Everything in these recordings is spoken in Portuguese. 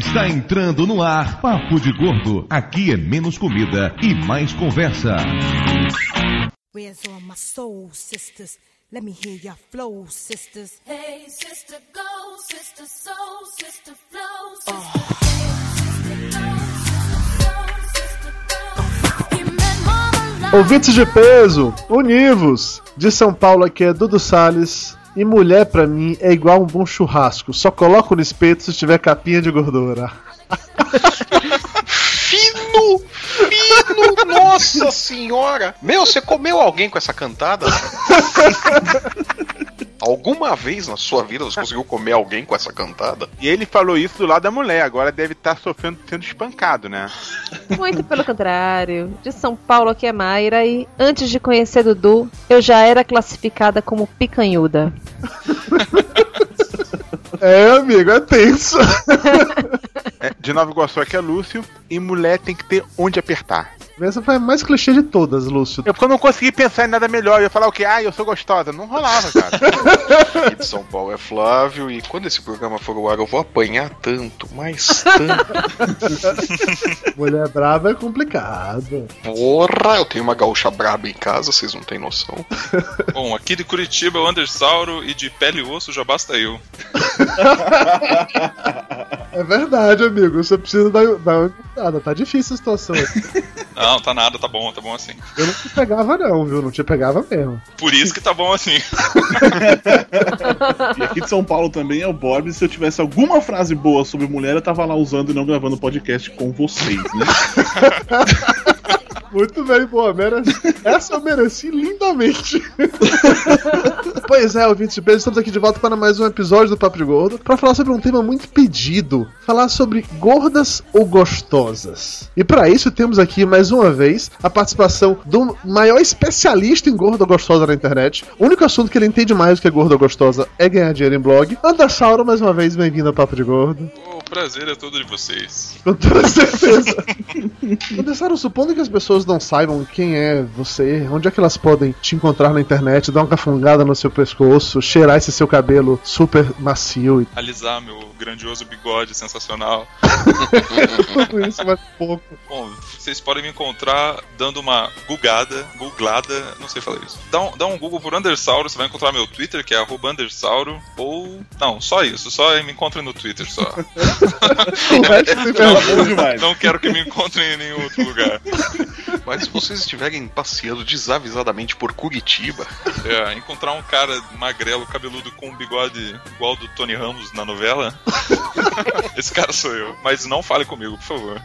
Está entrando no ar Papo de Gordo. Aqui é menos comida e mais conversa. Where's all my soul sisters? Let me hear your flow, sisters. Hey, sister, go, sister, soul, sister, flow, sister. Mama Ouvintes de peso, univos! De São Paulo aqui é Dudu Salles. E mulher pra mim é igual um bom churrasco. Só coloco no espeto se tiver capinha de gordura. Fino! Fino! Nossa senhora! Meu, você comeu alguém com essa cantada? Alguma vez na sua vida você conseguiu comer alguém com essa cantada? E ele falou isso do lado da mulher, agora deve estar sofrendo, sendo espancado, né? Muito pelo contrário. De São Paulo aqui é Mayra e antes de conhecer Dudu, eu já era classificada como picanhuda. É, amigo, é tenso. É, de Nova Iguaçu aqui é Lúcio, e mulher tem que ter onde apertar. Essa foi a mais clichê de todas, Lúcio. É porque eu não consegui pensar em nada melhor. Eu ia falar o quê? Ah, eu sou gostosa. Não rolava, cara. Aqui de São Paulo é Flávio, e quando esse programa for ao ar eu vou apanhar tanto, mas tanto. Mulher brava é complicado. Porra, eu tenho uma gaúcha braba em casa, vocês não têm noção. Bom, aqui de Curitiba é o Andersauro e de pele e osso já basta eu. É verdade, amigo. Você precisa dar, dar uma cuidada. Tá difícil a situação. Não, tá nada, tá bom, tá bom assim. Eu não te pegava, não, viu? Não te pegava mesmo. Por isso que tá bom assim. E aqui de São Paulo também é o Bob. Se eu tivesse alguma frase boa sobre mulher, eu tava lá usando e não gravando podcast com vocês, né? Muito bem, boa. Mereci. Essa eu mereci lindamente. pois é, ouvintes de peso, estamos aqui de volta para mais um episódio do Papo de Gordo para falar sobre um tema muito pedido: falar sobre gordas ou gostosas. E para isso temos aqui mais uma vez a participação do maior especialista em gorda ou gostosa na internet. O único assunto que ele entende mais do que gorda ou gostosa é ganhar dinheiro em blog. Andersauro, mais uma vez, bem-vindo ao Papo de Gordo. o prazer é todo de vocês. Com toda certeza. Andersauro, supondo que as pessoas não saibam quem é você, onde é que elas podem te encontrar na internet, dar uma cafungada no seu pescoço, cheirar esse seu cabelo super macio e Alisar meu grandioso bigode sensacional. tudo isso mais pouco. Bom, vocês podem me encontrar dando uma googada, googlada, não sei falar isso. Dá um, dá um Google por Andersauro, você vai encontrar meu Twitter, que é arroba Andersauro, ou... Não, só isso, só me encontrem no Twitter, só. Bom demais. Não quero que me encontrem em nenhum outro lugar. Mas se vocês estiverem passeando desavisadamente por Curitiba, É, encontrar um cara magrelo, cabeludo com um bigode igual do Tony Ramos na novela, esse cara sou eu. Mas não fale comigo, por favor.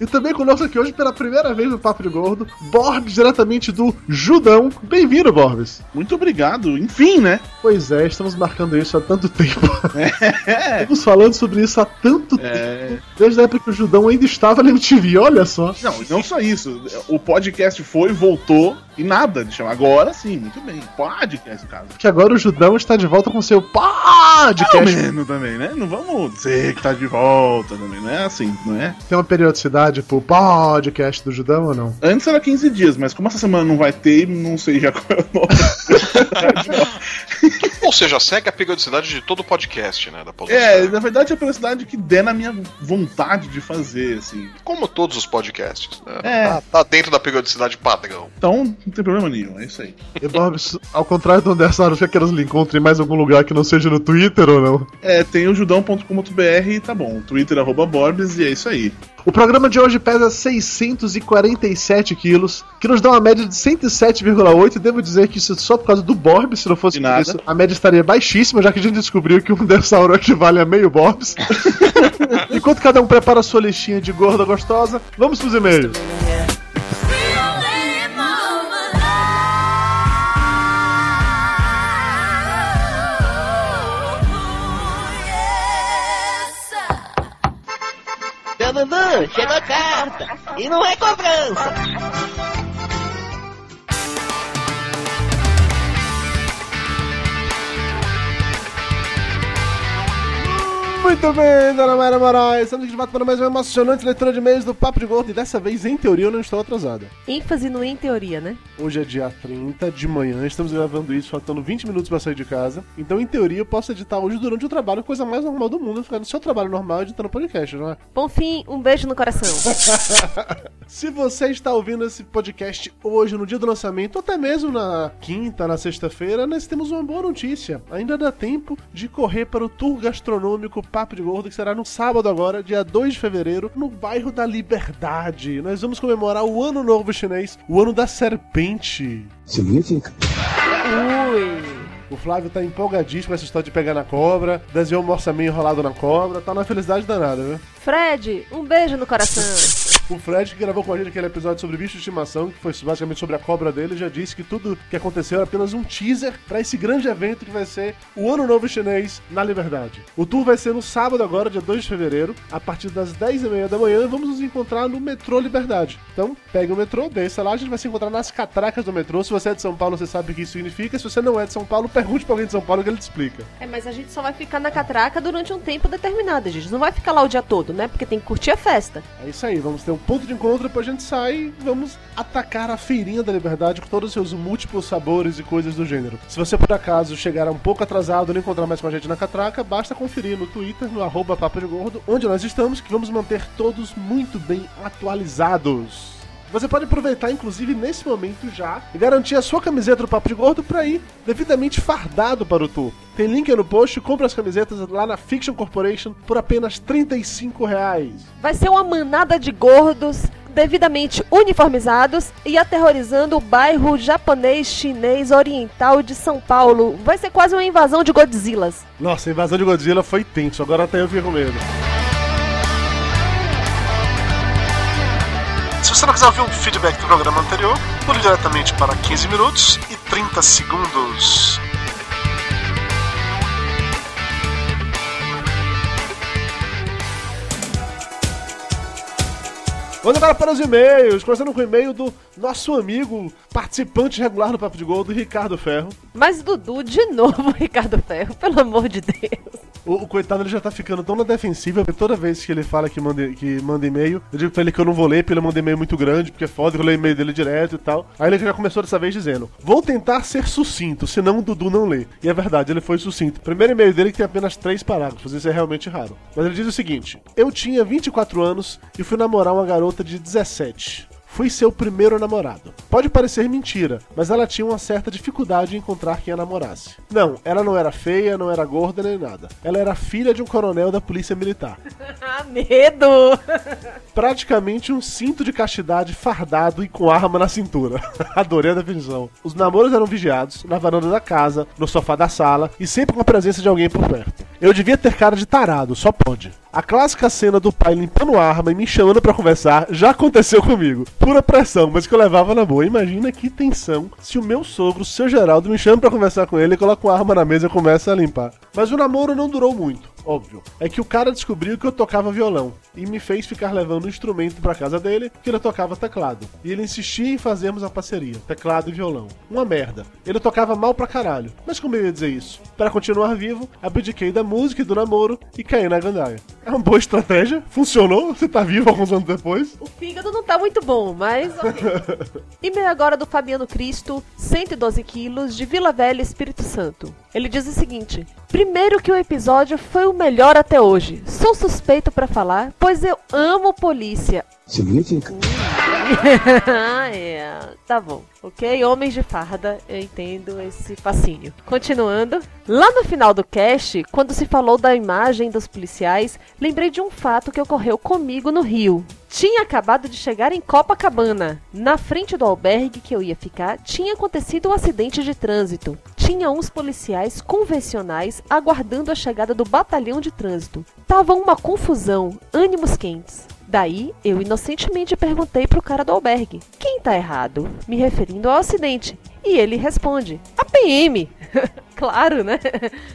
E também conosco aqui hoje pela primeira vez no Papo de Gordo, Borbs diretamente do Judão. Bem-vindo, Borbs. Muito obrigado. Enfim, né? Pois é, estamos marcando isso há tanto tempo. Estamos falando sobre isso há tanto É. tempo. Desde a época que o Judão ainda estava na MTV, olha só. Não, não só isso. O podcast foi, voltou e nada de chamar. Agora sim, muito bem. Podcast, no caso. Que agora o Judão está de volta com seu Pelo podcast. menos também, né? Não vamos dizer que tá de volta também, não é assim, não é? Tem uma periodicidade pro podcast do Judão ou não? Antes era 15 dias, mas como essa semana não vai ter, não sei já qual é o nome. ou seja, segue a periodicidade de todo o podcast, né? Da é, na verdade é a velocidade que der na minha vontade de fazer, assim. Como todos os podcasts, né? É. Tá, tá dentro da periodicidade padrão. Então, não tem problema nenhum, é isso aí. E Borbs, ao contrário do Andersaro, já que elas lhe encontrem em mais algum lugar que não seja no Twitter ou não? É, tem o judão.com.br e tá bom. Twitter arroba Borbs e é isso aí. O programa de hoje pesa 647 quilos, que nos dá uma média de 107,8. Devo dizer que isso é só por causa do Borbs, se não fosse nada. isso, a média estaria baixíssima, já que a gente descobriu que um Undersauro equivale a meio Borbs. Enquanto cada um prepara a sua listinha de gorda gostosa, vamos pros e-mails. Dudu, chegou carta. E não é cobrança. Muito bem, dona Mayra Moraes. Estamos aqui de volta para mais uma emocionante leitura de e-mails do Papo de Gordo. E dessa vez, em teoria, eu não estou atrasada. ênfase no em teoria, né? Hoje é dia 30 de manhã, estamos gravando isso faltando 20 minutos para sair de casa. Então, em teoria, eu posso editar hoje durante o trabalho, coisa mais normal do mundo, ficar no seu trabalho normal editando podcast, não é? Bom fim, um beijo no coração. Se você está ouvindo esse podcast hoje, no dia do lançamento, ou até mesmo na quinta, na sexta-feira, nós temos uma boa notícia. Ainda dá tempo de correr para o tour gastronômico Papo de Gordo, que será no sábado agora, dia 2 de fevereiro, no bairro da Liberdade. Nós vamos comemorar o Ano Novo Chinês, o Ano da Serpente. Significa? Ui. O Flávio tá empolgadíssimo com essa história de pegar na cobra, desenhou um orçamento enrolado na cobra, tá na felicidade danada, viu? Fred, um beijo no coração. O Fred, que gravou com a gente aquele episódio sobre bicho de estimação, que foi basicamente sobre a cobra dele, já disse que tudo que aconteceu era apenas um teaser para esse grande evento que vai ser o Ano Novo Chinês na Liberdade. O tour vai ser no sábado agora, dia 2 de fevereiro, a partir das 10h30 da manhã, e vamos nos encontrar no metrô Liberdade. Então, pegue o metrô, desça lá, a gente vai se encontrar nas catracas do metrô. Se você é de São Paulo, você sabe o que isso significa. Se você não é de São Paulo, pergunte pra alguém de São Paulo que ele te explica. É, mas a gente só vai ficar na catraca durante um tempo determinado, gente. Não vai ficar lá o dia todo, né? Porque tem que curtir a festa. É isso aí, vamos ter um ponto de encontro, depois a gente sai e vamos atacar a feirinha da liberdade com todos os seus múltiplos sabores e coisas do gênero. Se você por acaso chegar um pouco atrasado e não encontrar mais com a gente na catraca, basta conferir no Twitter, no arroba Papo de Gordo, onde nós estamos, que vamos manter todos muito bem atualizados. Você pode aproveitar, inclusive, nesse momento já, e garantir a sua camiseta do Papo de Gordo pra ir devidamente fardado para o tour. Tem link aí no post, compra as camisetas lá na Fiction Corporation por apenas 35 reais. Vai ser uma manada de gordos devidamente uniformizados e aterrorizando o bairro japonês, chinês, oriental de São Paulo. Vai ser quase uma invasão de Godzillas. Nossa, a invasão de Godzilla foi tenso, agora até eu fiquei com medo. Se você não quiser ouvir um feedback do programa anterior, pule diretamente para 15 minutos e 30 segundos. Vamos agora para os e-mails, começando com o e-mail do nosso amigo, participante regular do Papo de Gol, do Ricardo Ferro. Mas Dudu, de novo, Ricardo Ferro, pelo amor de Deus. O, o coitado ele já tá ficando tão na defensiva, porque toda vez que ele fala que manda, que manda e-mail, eu digo pra ele que eu não vou ler, porque ele manda e-mail muito grande, porque é foda, que eu leio e-mail dele direto e tal. Aí ele já começou dessa vez dizendo: Vou tentar ser sucinto, senão o Dudu não lê. E é verdade, ele foi sucinto. Primeiro e-mail dele que tem apenas três parágrafos, isso é realmente raro. Mas ele diz o seguinte: Eu tinha 24 anos e fui namorar uma garota de 17 fui seu primeiro namorado. Pode parecer mentira, mas ela tinha uma certa dificuldade em encontrar quem a namorasse. Não, ela não era feia, não era gorda nem nada. Ela era filha de um coronel da polícia militar. Medo! Praticamente um cinto de castidade fardado e com arma na cintura. Adorei a definição. Os namoros eram vigiados, na varanda da casa, no sofá da sala e sempre com a presença de alguém por perto. Eu devia ter cara de tarado, só pode. A clássica cena do pai limpando arma e me chamando pra conversar já aconteceu comigo. Pura pressão, mas que eu levava na boa. Imagina que tensão se o meu sogro, seu Geraldo, me chama pra conversar com ele e coloca uma arma na mesa e começa a limpar. Mas o namoro não durou muito óbvio. É que o cara descobriu que eu tocava violão e me fez ficar levando um instrumento pra casa dele que ele tocava teclado. E ele insistia em fazermos a parceria, teclado e violão. Uma merda. Ele tocava mal pra caralho. Mas como eu ia dizer isso? Para continuar vivo, abdiquei da música e do namoro e caí na gandaia. É uma boa estratégia, funcionou, você tá vivo alguns anos depois. O fígado não tá muito bom, mas ok. E-mail agora do Fabiano Cristo, 112 quilos, de Vila Velha, Espírito Santo. Ele diz o seguinte: Primeiro que o episódio foi o melhor até hoje. Sou suspeito pra falar, pois eu amo polícia. Significa? Ah, é. Tá bom. Ok? Homens de farda, eu entendo esse fascínio. Continuando. Lá no final do cast, quando se falou da imagem dos policiais, lembrei de um fato que ocorreu comigo no Rio. Tinha acabado de chegar em Copacabana. Na frente do albergue que eu ia ficar, tinha acontecido um acidente de trânsito. Tinha uns policiais convencionais aguardando a chegada do batalhão de trânsito. Tava uma confusão, ânimos quentes. Daí, eu inocentemente perguntei pro cara do albergue: quem tá errado? Me referindo ao acidente. E ele responde: a PM. claro, né?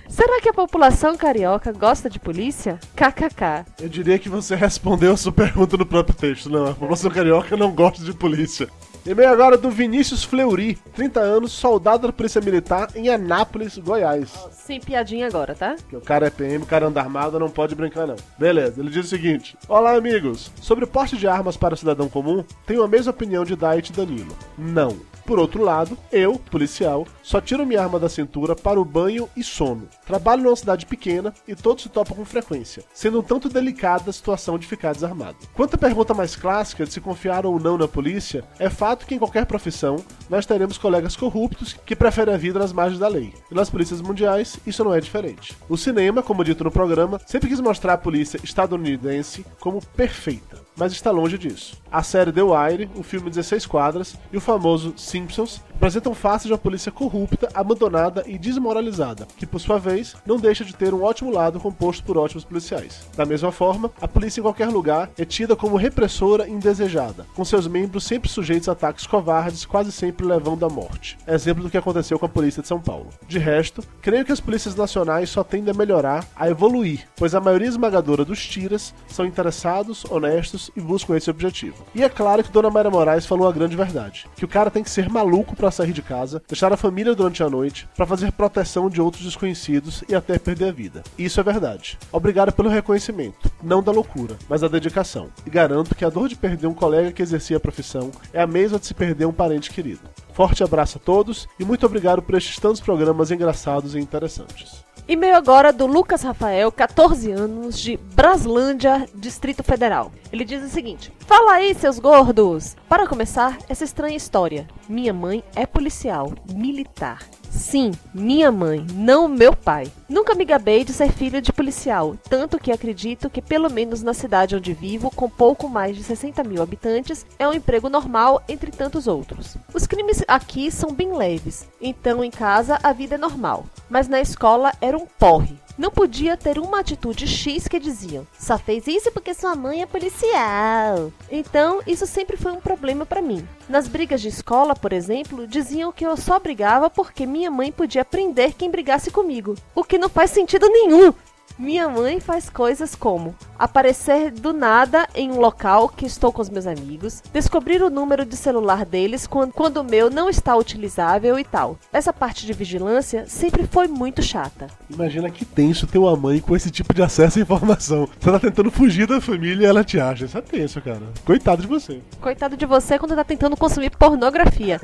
Será que a população carioca gosta de polícia? KKK. Eu diria que você respondeu a sua pergunta no próprio texto. Não, a população carioca não gosta de polícia. E-mail agora do Vinícius Fleury, 30 anos, soldado da Polícia Militar em Anápolis, Goiás. Sem piadinha agora, tá? Que o cara é PM, o cara anda armado, não pode brincar não. Beleza, ele diz o seguinte: Olá, amigos. Sobre o porte de armas para o cidadão comum, tenho a mesma opinião de e Danilo. Não. Por outro lado, eu, policial, só tiro minha arma da cintura para o banho e sono. Trabalho numa cidade pequena e todos se topam com frequência, sendo um tanto delicada a situação de ficar desarmado. Quanto à pergunta mais clássica de se confiar ou não na polícia, é fato que em qualquer profissão nós teremos colegas corruptos que preferem a vida nas margens da lei. E nas polícias mundiais, isso não é diferente. O cinema, como dito no programa, sempre quis mostrar a polícia estadunidense como perfeita mas está longe disso. A série The Wire, o filme 16 quadras e o famoso Simpsons apresentam faces de uma polícia corrupta, abandonada e desmoralizada, que por sua vez não deixa de ter um ótimo lado composto por ótimos policiais. Da mesma forma, a polícia em qualquer lugar é tida como repressora indesejada, com seus membros sempre sujeitos a ataques covardes, quase sempre levando à morte. Exemplo do que aconteceu com a polícia de São Paulo. De resto, creio que as polícias nacionais só tendem a melhorar, a evoluir, pois a maioria esmagadora dos tiras são interessados, honestos e buscam esse objetivo. E é claro que Dona Mayra Moraes falou a grande verdade, que o cara tem que ser maluco para sair de casa, deixar a família durante a noite, para fazer proteção de outros desconhecidos e até perder a vida. Isso é verdade. Obrigado pelo reconhecimento, não da loucura, mas da dedicação. E garanto que a dor de perder um colega que exercia a profissão é a mesma de se perder um parente querido. Forte abraço a todos e muito obrigado por estes tantos programas engraçados e interessantes. E-mail agora do Lucas Rafael, 14 anos, de Braslândia, Distrito Federal. Ele diz o seguinte: Fala aí, seus gordos! Para começar, essa estranha história. Minha mãe é policial, militar. Sim, minha mãe, não meu pai. Nunca me gabei de ser filho de policial, tanto que acredito que, pelo menos na cidade onde vivo, com pouco mais de 60 mil habitantes, é um emprego normal entre tantos outros. Os crimes aqui são bem leves, então em casa a vida é normal, mas na escola era um porre. Não podia ter uma atitude X que diziam, só fez isso porque sua mãe é policial. Então, isso sempre foi um problema para mim. Nas brigas de escola, por exemplo, diziam que eu só brigava porque minha mãe podia prender quem brigasse comigo, o que não faz sentido nenhum. Minha mãe faz coisas como aparecer do nada em um local que estou com os meus amigos, descobrir o número de celular deles quando, quando o meu não está utilizável e tal. Essa parte de vigilância sempre foi muito chata. Imagina que tenso ter uma mãe com esse tipo de acesso à informação. Você tá tentando fugir da família e ela te acha. Isso é tenso, cara. Coitado de você. Coitado de você quando tá tentando consumir pornografia.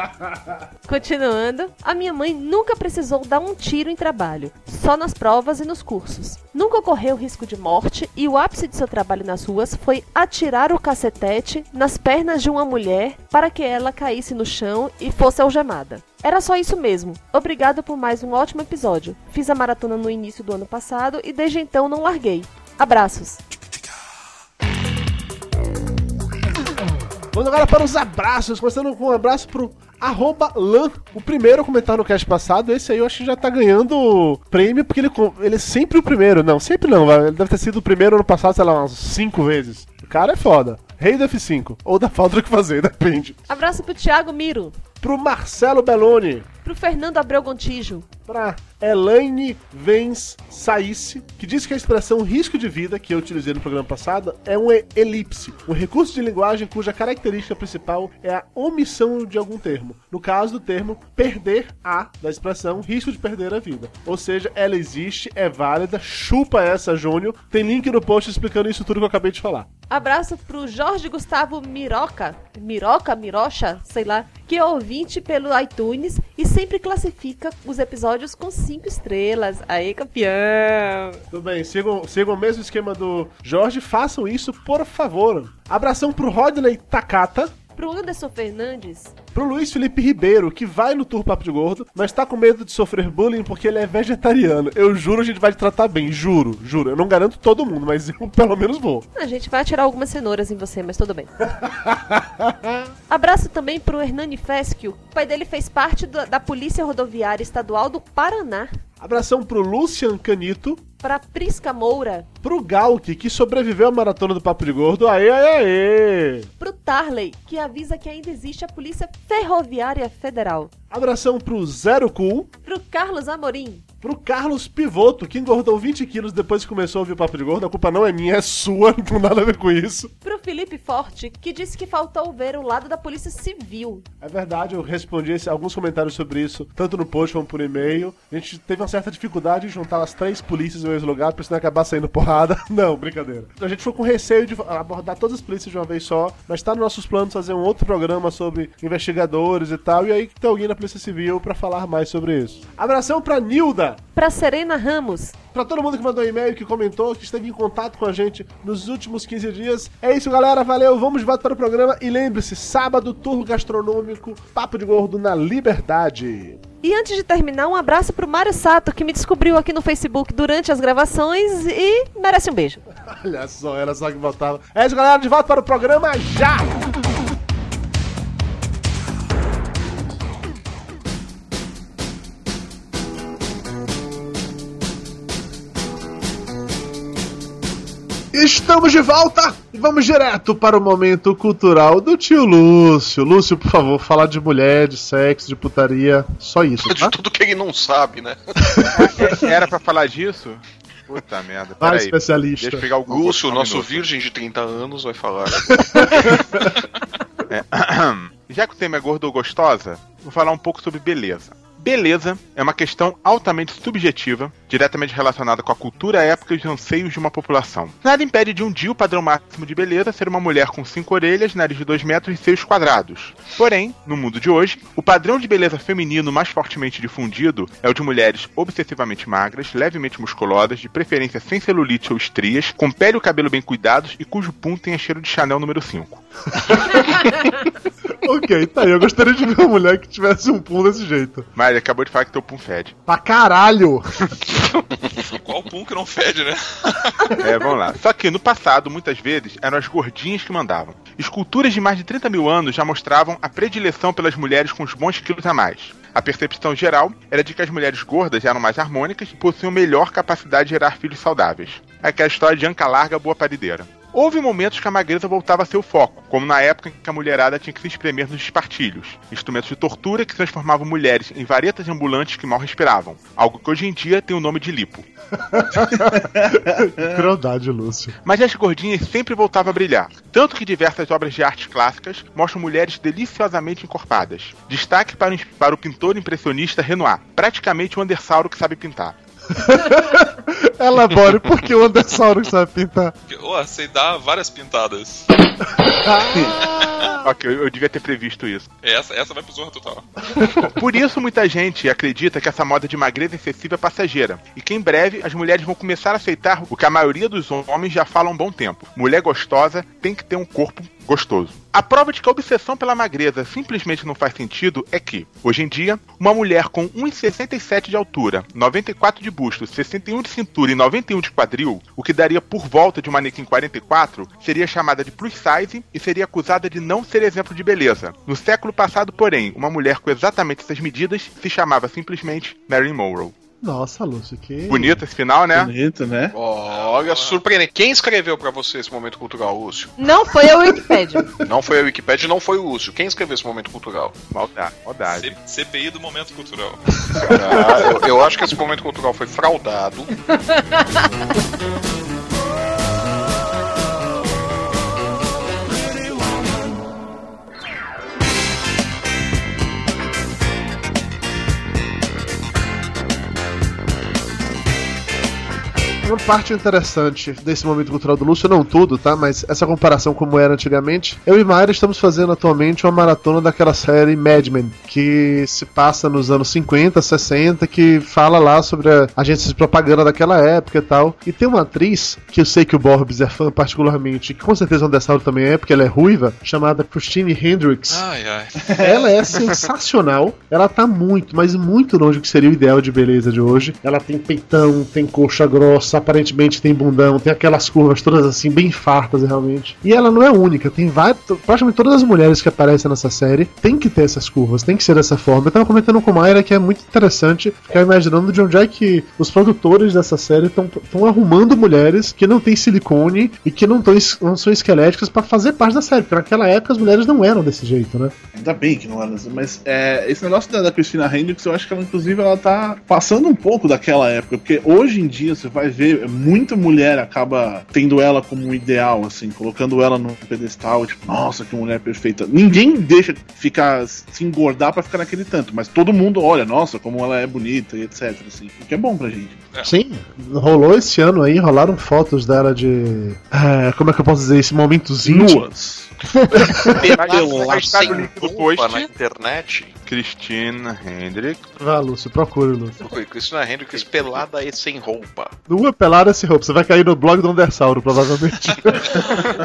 Continuando, a minha mãe nunca precisou dar um tiro em trabalho, só nas provas e nos cursos. Nunca ocorreu risco de morte e o ápice de seu trabalho nas ruas foi atirar o cacetete nas pernas de uma mulher para que ela caísse no chão e fosse algemada. Era só isso mesmo. Obrigado por mais um ótimo episódio. Fiz a maratona no início do ano passado e desde então não larguei. Abraços. Vamos agora para os abraços, começando com um abraço pro arroba Lan, o primeiro a comentar no cast passado. Esse aí eu acho que já tá ganhando prêmio, porque ele, ele é sempre o primeiro. Não, sempre não, ele deve ter sido o primeiro ano passado, sei lá, umas 5 vezes. O cara é foda. Rei do F5. Ou da falta do que fazer, depende. Abraço pro Thiago Miro, Pro Marcelo Belloni. pro Fernando Abreu Gontijo, Pra Elaine Vens Saisse, que diz que a expressão risco de vida, que eu utilizei no programa passado, é um elipse, um recurso de linguagem cuja característica principal é a omissão de algum termo. No caso do termo perder a, da expressão risco de perder a vida. Ou seja, ela existe, é válida, chupa essa, Júnior. Tem link no post explicando isso tudo que eu acabei de falar. Abraço pro Jorge Gustavo Miroca, Miroca, Mirocha, sei lá, que é ouvinte pelo iTunes e sempre classifica os episódios com 5 estrelas. Aí, campeão! Tudo bem, sigam, sigam o mesmo esquema do Jorge, façam isso, por favor. Abração pro Rodney Takata, Pro Anderson Fernandes, pro Luiz Felipe Ribeiro, que vai no Tour Papo de Gordo, mas tá com medo de sofrer bullying porque ele é vegetariano. Eu juro, a gente vai te tratar bem, juro, juro. Eu não garanto todo mundo, mas eu pelo menos vou. a gente vai atirar algumas cenouras em você, mas tudo bem. Abraço também pro Hernani Fesquio. O pai dele fez parte da, da Polícia Rodoviária Estadual do Paraná. Abração pro Lucian Canito, Pra Prisca Moura. Pro Galk, que sobreviveu à maratona do Papo de Gordo. Aê, aê, aê! Pro Tarley, que avisa que ainda existe a Polícia Ferroviária Federal. Abração pro Zero Cool. Pro Carlos Amorim. Pro Carlos Pivoto, que engordou 20 quilos depois que começou a ouvir o Papo de Gordo. A culpa não é minha, é sua, não tem nada a ver com isso. Pro Felipe Forte, que disse que faltou ver o lado da Polícia Civil. É verdade, eu respondi alguns comentários sobre isso, tanto no post como por e-mail. A gente teve uma certa dificuldade em juntar as três polícias no mesmo lugar, pra senão acabar saindo porrada. Não, brincadeira. A gente foi com receio de abordar todas as polícias de uma vez só, mas tá nos nossos planos fazer um outro programa sobre investigadores e tal, e aí tem alguém na Polícia Civil pra falar mais sobre isso. Abração pra Nilda! Pra Serena Ramos. Pra todo mundo que mandou e-mail, que comentou, que esteve em contato com a gente nos últimos 15 dias. É isso, galera. Valeu. Vamos de volta para o programa. E lembre-se, sábado, tour gastronômico, Papo de Gordo na Liberdade. E antes de terminar, um abraço pro Mário Sato, que me descobriu aqui no Facebook durante as gravações e merece um beijo. Olha só, era só que voltava. É isso, galera. De volta para o programa já! Estamos de volta e vamos direto para o momento cultural do tio Lúcio. Lúcio, por favor, falar de mulher, de sexo, de putaria, só isso, De tá? tudo que ele não sabe, né? É, Era pra falar disso? Puta merda. Vai, Peraí. especialista. Deixa eu pegar o Google. Lúcio, um nosso minuto. virgem de 30 anos, vai falar. É. Já que o tema é gordo ou gostosa, vou falar um pouco sobre beleza. Beleza é uma questão altamente subjetiva, diretamente relacionada com a cultura, época e os anseios de uma população. Nada impede de um dia o padrão máximo de beleza ser uma mulher com cinco orelhas, nariz de 2 metros e seios quadrados. Porém, no mundo de hoje, o padrão de beleza feminino mais fortemente difundido é o de mulheres obsessivamente magras, levemente musculosas, de preferência sem celulite ou estrias, com pele e cabelo bem cuidados e cujo pum tenha cheiro de Chanel número 5. ok, tá aí. Eu gostaria de ver uma mulher que tivesse um pum desse jeito. Mas acabou de falar que teu pum fede. Pra caralho! Qual pum que não fede, né? É, vamos lá. Só que no passado, muitas vezes, eram as gordinhas que mandavam. Esculturas de mais de 30 mil anos já mostravam a predileção pelas mulheres com os bons quilos a mais. A percepção geral era de que as mulheres gordas eram mais harmônicas e possuíam melhor capacidade de gerar filhos saudáveis. Aquela história de anca larga, boa parideira. Houve momentos que a magreza voltava a ser o foco, como na época em que a mulherada tinha que se espremer nos espartilhos, instrumentos de tortura que transformavam mulheres em varetas ambulantes que mal respiravam, algo que hoje em dia tem o nome de lipo. Crueldade, Lúcio. Mas as gordinhas sempre voltavam a brilhar. Tanto que diversas obras de arte clássicas mostram mulheres deliciosamente encorpadas. Destaque para, o- para o pintor impressionista Renoir, praticamente o Andersauro que sabe pintar. Elabore, por que o Andersauro sabe pintar? Porque, Ô, sei dar várias pintadas. ok, eu, eu devia ter previsto isso. Essa, essa vai pro Zorra Total. Por isso, muita gente acredita que essa moda de magreza excessiva é passageira e que em breve as mulheres vão começar a aceitar o que a maioria dos homens já fala há um bom tempo: mulher gostosa tem que ter um corpo gostoso. A prova de que a obsessão pela magreza simplesmente não faz sentido é que, hoje em dia, uma mulher com 1,67 de altura, 94 de busto, 61 de cintura e 91 de quadril, o que daria por volta de um manequim 44, seria chamada de plus size e seria acusada de não ser exemplo de beleza. No século passado, porém, uma mulher com exatamente essas medidas se chamava simplesmente Marilyn Monroe. Nossa, Lúcio, que. Bonito esse final, né? Bonito, né? Olha, surpreendente. Quem escreveu pra você esse momento cultural, Lúcio? Não foi a Wikipedia. Não foi a Wikipedia, não foi o Lúcio. Quem escreveu esse momento cultural? Maldade, maldade. C- CPI do momento cultural. Ah, eu, eu acho que esse momento cultural foi fraudado. Uma parte interessante desse momento cultural do Lúcio, não tudo, tá? Mas essa comparação como era antigamente. Eu e Mayra estamos fazendo atualmente uma maratona daquela série Mad Men, que se passa nos anos 50, 60, que fala lá sobre a agência de propaganda daquela época e tal. E tem uma atriz, que eu sei que o Borbs é fã particularmente, que com certeza o Andessauro também é, porque ela é ruiva, chamada Christine Hendricks. Ai, ai. Ela é sensacional. Ela tá muito, mas muito longe do que seria o ideal de beleza de hoje. Ela tem peitão, tem coxa grossa, aparentemente têm bundão, tem aquelas curvas todas assim, bem fartas realmente. E ela não é única, tem várias. Praticamente todas as mulheres que aparecem nessa série tem que ter essas curvas, tem que ser dessa forma. Eu tava comentando com o Mayra que é muito interessante ficar imaginando de onde é que os produtores dessa série estão arrumando mulheres que não têm silicone e que não, tão, não são esqueléticas pra fazer parte da série, porque naquela época as mulheres não eram desse jeito, né? Ainda bem que não era assim, mas é, esse negócio da, da Christina Hendricks, eu acho que ela, inclusive, ela tá passando um pouco daquela época, porque hoje em dia você vai ver, muita mulher acaba tendo ela como um ideal, assim, colocando ela num pedestal, tipo, nossa, que mulher perfeita. Ninguém deixa ficar se engordar pra ficar naquele tanto, mas todo mundo olha, nossa, como ela é bonita e etc, assim, o que é bom pra gente. Sim, rolou esse ano aí, rolaram fotos dela de. é, como é que eu posso dizer? Esse momentos íntimos. Nuas. Pelada Está no sem link do roupa post. na internet. Christina Hendrick. Vá, Lúcio, procure, Lúcio. Procure Christina Hendricks pelada e sem roupa. Nua pelada sem roupa, você vai cair no blog do Undersauro, provavelmente.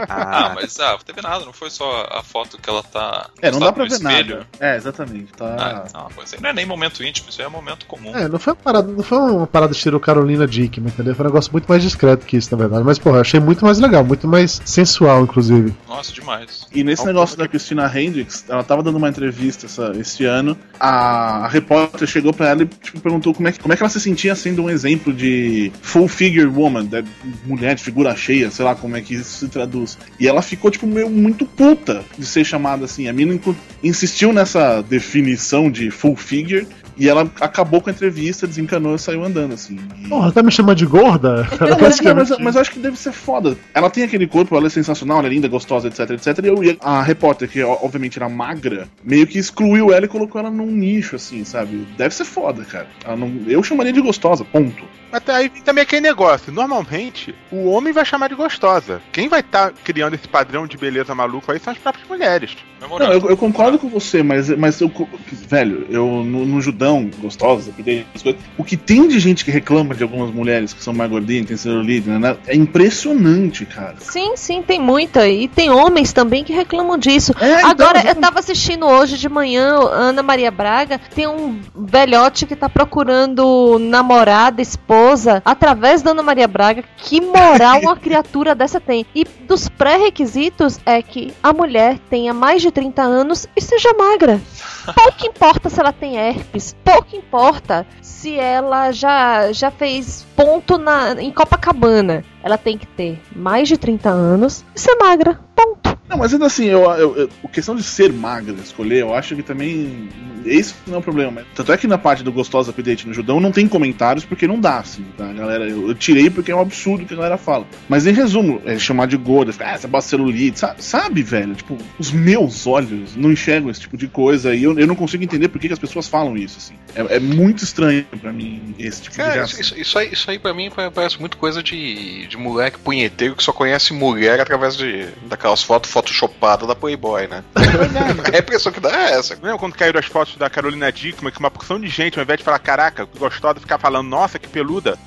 Ah, mas ah, não teve nada, não foi só a foto que ela tá. É, não dá pra ver espelho. nada. É, exatamente. Tá. Ah, não, é, não é nem momento íntimo, isso aí é momento comum. É, não foi uma parada, não foi uma parada estilo Carolina Dickman, entendeu? Foi um negócio muito mais discreto que isso, na verdade. Mas, porra, eu achei muito mais legal, muito mais sensual, inclusive. Nossa, demais. E nesse negócio da Christina Hendricks, ela tava dando uma entrevista essa, esse ano. A, a repórter chegou pra ela e tipo, perguntou como é, que, como é que ela se sentia sendo um exemplo de full figure woman, da mulher de figura cheia, sei lá como é que isso se traduz. E ela ficou, tipo, meio muito puta de ser chamada assim. A mina insistiu nessa definição de full figure. E ela acabou com a entrevista, desencanou e saiu andando, assim. E- Porra, tá me chamando de gorda? não, mas, não, mas, mas eu acho que deve ser foda. Ela tem aquele corpo, ela é sensacional, ela é linda, gostosa, etc, etc. E eu- a repórter, que obviamente era magra, meio que excluiu ela e colocou ela num nicho, assim, sabe? Deve ser foda, cara. Ela não- eu chamaria de gostosa, ponto. Até aí vem também aquele negócio. Normalmente, o homem vai chamar de gostosa. Quem vai estar criando esse padrão de beleza maluco aí são as próprias mulheres. Não, eu, eu concordo com você, mas, mas eu, velho, eu no, no Judão, gostosa, porque as coisas- o que tem de gente que reclama de algumas mulheres que são mais gordinhas, tem celulite, né? É impressionante, cara. Sim, sim, tem muita. E tem homens também que reclamam disso. É, então, Agora, eu exatamente. tava assistindo hoje de manhã, Ana Maria Braga, tem um velhote que tá procurando namorada, esposa, através da Ana Maria Braga. Que moral uma criatura dessa tem? E dos pré-requisitos é que a mulher tenha mais de 30 anos e seja magra. Pouco importa se ela tem herpes, pouco importa se ela já, já fez ponto na, em Copacabana. Ela tem que ter mais de 30 anos e ser magra. Ponto. Não, mas ainda assim, eu, eu, eu- a questão de ser magra, escolher, eu acho que também. Esse não é o problema. Tanto é que na parte do Gostosa Update no Judão não tem comentários porque não dá, assim, tá? Galera, eu, eu tirei porque é um absurdo o que a galera fala. Mas em resumo, é chamar de gorda, ficar, ah, essa bota celulite, sabe, sabe, velho? Tipo, os meus olhos não enxergam esse tipo de coisa e eu, eu não consigo entender por que, que as pessoas falam isso, assim. É, é muito estranho pra mim esse tipo de Cara, reação. isso, isso aí, isso aí pra mim pa- parece muito coisa de, de moleque punheteiro que só conhece mulher através de daquelas fotos photoshopadas da Playboy, né? a impressão que dá é essa. Lembra quando caíram as fotos da Carolina Dickman, que uma porção de gente, ao invés de falar, caraca, gostosa, ficar falando, nossa, que peluda.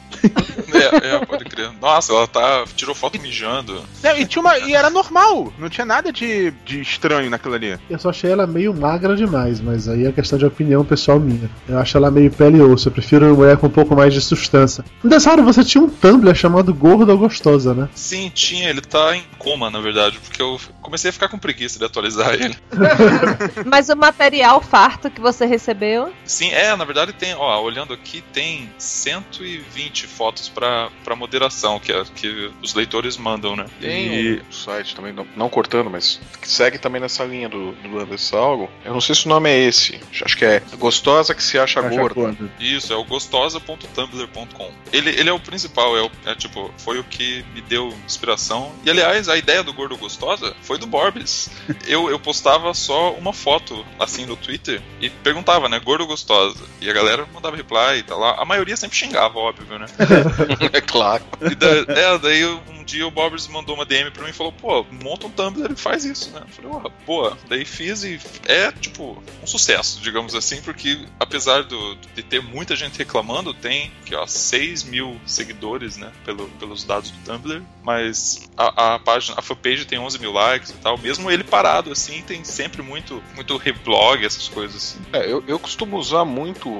É, é, pode crer. Nossa, ela tá. Tirou foto mijando. Não, e, tinha uma, e era normal, não tinha nada de, de estranho naquilo ali. Eu só achei ela meio magra demais, mas aí é questão de opinião pessoal minha. Eu acho ela meio pele e osso, eu prefiro uma mulher com um pouco mais de substância. Dessara, você tinha um Tumblr chamado Gorda ou Gostosa, né? Sim, tinha, ele tá em coma, na verdade, porque eu comecei a ficar com preguiça de atualizar ele. Mas o material farto que você recebeu. Sim, é, na verdade tem, ó, olhando aqui, tem 120 fotos pra, pra moderação que, é, que os leitores mandam, né? Tem E- um site também, não, não cortando, mas que segue também nessa linha do, do Andersauro. Eu não sei se o nome é esse. Acho que é Gostosa que se acha, Acha gorda. gorda. Isso, é o gostosa.tumblr.com. Ele, ele é o principal, é, o, é tipo, foi o que me deu inspiração. E aliás, a ideia do Gordo Gostosa foi do Borbis. eu, eu postava só uma foto, assim, no Twitter, e perguntava, né, Gordo Gostosa. E a galera mandava reply e tal lá. A maioria sempre xingava, óbvio, né? é claro. E da, é, daí um dia o Bobbers mandou uma DM pra mim e falou, pô, monta um Tumblr e faz isso, né? Eu falei, oh, boa. Daí fiz e é, tipo, um sucesso, digamos assim, porque apesar do, de ter muita gente reclamando, tem, que ó, 6 mil seguidores, né, pelo, pelos dados do Tumblr, mas a, a página, a fanpage tem 11 mil likes e tal, mesmo ele parado, assim, tem sempre muito, muito reblog, essas coisas assim. É, eu, eu costumo usar muito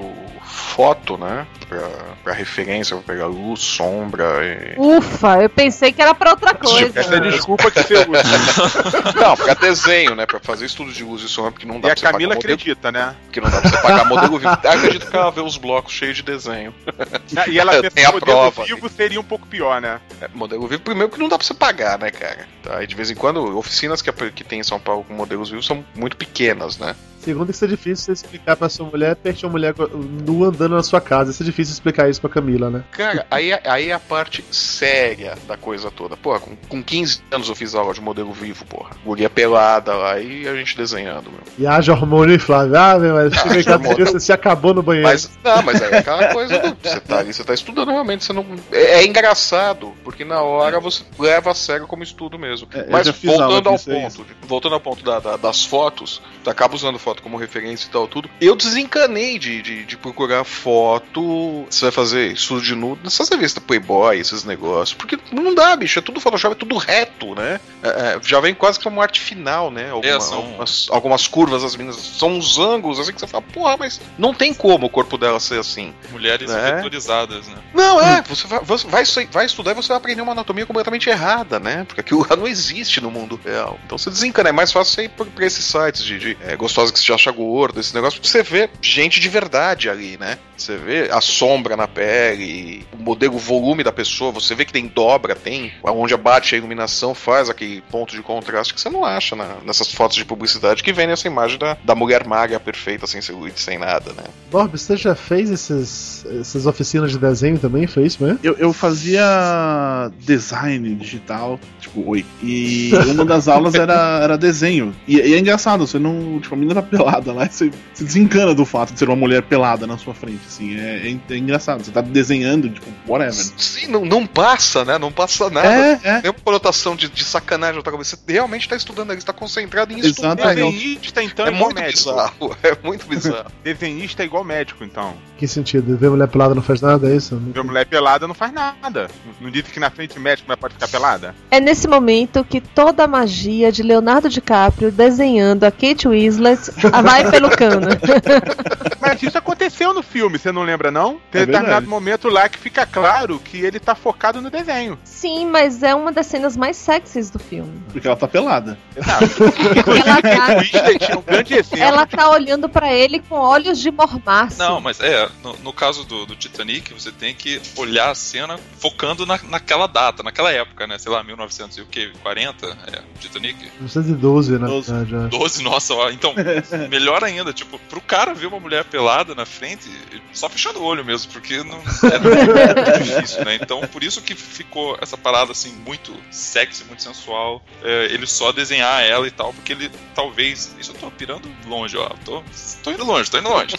foto, né? Pra, pra referência, pra pegar luz, sombra e. Ufa, eu pensei que era pra outra coisa. Essa é a desculpa que você usa. Não, pra desenho, né? Pra fazer estudo de luz e sombra, porque não dá E a pra você Camila pagar modelo, acredita, né? porque não dá pra você pagar modelo vivo. Eu acredito que ela vê os blocos cheios de desenho. E ela Tem pensa a que o modelo prova. vivo seria um pouco pior, né? É, modelo vivo, primeiro que não dá pra você pagar, né, cara? Tá, e de vez em quando, oficinas que, que tem em São Paulo com modelos vivos são muito pequenas, né? Segundo, isso é difícil você explicar pra sua mulher ter uma mulher nua andando na sua casa. Isso é difícil explicar isso pra Camila, né? Cara, aí, é- aí é a parte séria da coisa toda. Porra, com, com 15 anos eu fiz aula de modelo vivo, porra. Guria pelada lá e a gente desenhando, meu. E haja hormônio inflável. Ah, meu, mas hormônio. você se acabou no banheiro. Mas, não, mas é aquela coisa do, você tá ali, você tá estudando realmente, você não. É, é engraçado, porque na hora você leva a sério como estudo mesmo. É, mas voltando ao é ponto, voltando ao ponto da- da- das fotos, tu acaba usando foto como referência e tal, tudo. Eu desencanei de, de, de procurar foto. Você vai fazer estudo de nudo nessas revistas Playboy, esses negócios. Porque não dá, bicho, é tudo Photoshop, é tudo reto, né? É, é, já vem quase como arte final, né? Alguma- É, são- algumas, algumas curvas, as meninas. São uns ângulos assim que você fala, porra, mas não tem como o corpo dela ser assim. Mulheres É. vetorizadas, né? Não, é, você vai, você vai, vai estudar e você vai aprender uma anatomia completamente errada, né? Porque aquilo lá não existe no mundo real. Então você desencana, é mais fácil você ir por, pra esses sites de, de é, gostosa que se acha gordo, esse negócio, porque você vê gente de verdade ali, né? Você vê a sombra na pele, o modelo, o volume da pessoa, você vê que tem dobra, tem onde abate a iluminação, faz aquele ponto de contraste que você não acha na- nessas fotos de publicidade que vem nessa imagem da, da mulher magra perfeita, sem celulite, sem nada, né? Bob, você já fez esses, essas oficinas de desenho também? Foi isso mesmo? Eu, eu fazia design digital, tipo, oi. E uma das aulas era, era desenho. E, e é engraçado, você não. Tipo, a menina tá pelada lá, você se desencana do fato de ser uma mulher pelada na sua frente, assim. É, é, é engraçado. Você tá desenhando, tipo, whatever. Sim, não, não passa, né? Não passa nada. É, é. Tem uma conotação de, de sacanagem na tua cabeça. Você realmente tá estudando ali, você tá concentrado em estudar. Exatamente. Desenhista, então, É é muito médico. bizarro, é muito bizarro. Desenhista é igual médico, então. Que sentido? Ver mulher pelada não faz nada, é isso? Ver mulher pelada não faz nada. Não disse que na frente do médico mulher pode ficar pelada? É nesse momento que toda a magia de Leonardo DiCaprio desenhando a Kate Winslet vai pelo cano. Mas isso aconteceu no filme, você não lembra, não? Tem É determinado momento lá que fica claro que ele tá focado no desenho. Sim, mas é uma das cenas mais sexys do filme. Porque ela tá pelada. Ela tá, Winslet é um grande exemplo. ela tá olhando pra ele com olhos de mormaço. Não, mas é, no, no caso do, do Titanic, você tem que olhar a cena focando na, naquela data, naquela época, né? Sei lá, 1900 e o quê? 40? É, Titanic? 1912, na 12. verdade. é. 12, nossa, ó, então, melhor ainda, tipo, pro cara ver uma mulher pelada na frente, só fechando o olho mesmo, porque não é muito difícil, né? Então, por isso que ficou essa parada assim, muito sexy, muito sensual. é, ele só desenhar ela e tal, porque ele talvez. Isso eu tô pirando longe, ó. Tô, tô indo longe, tô indo longe.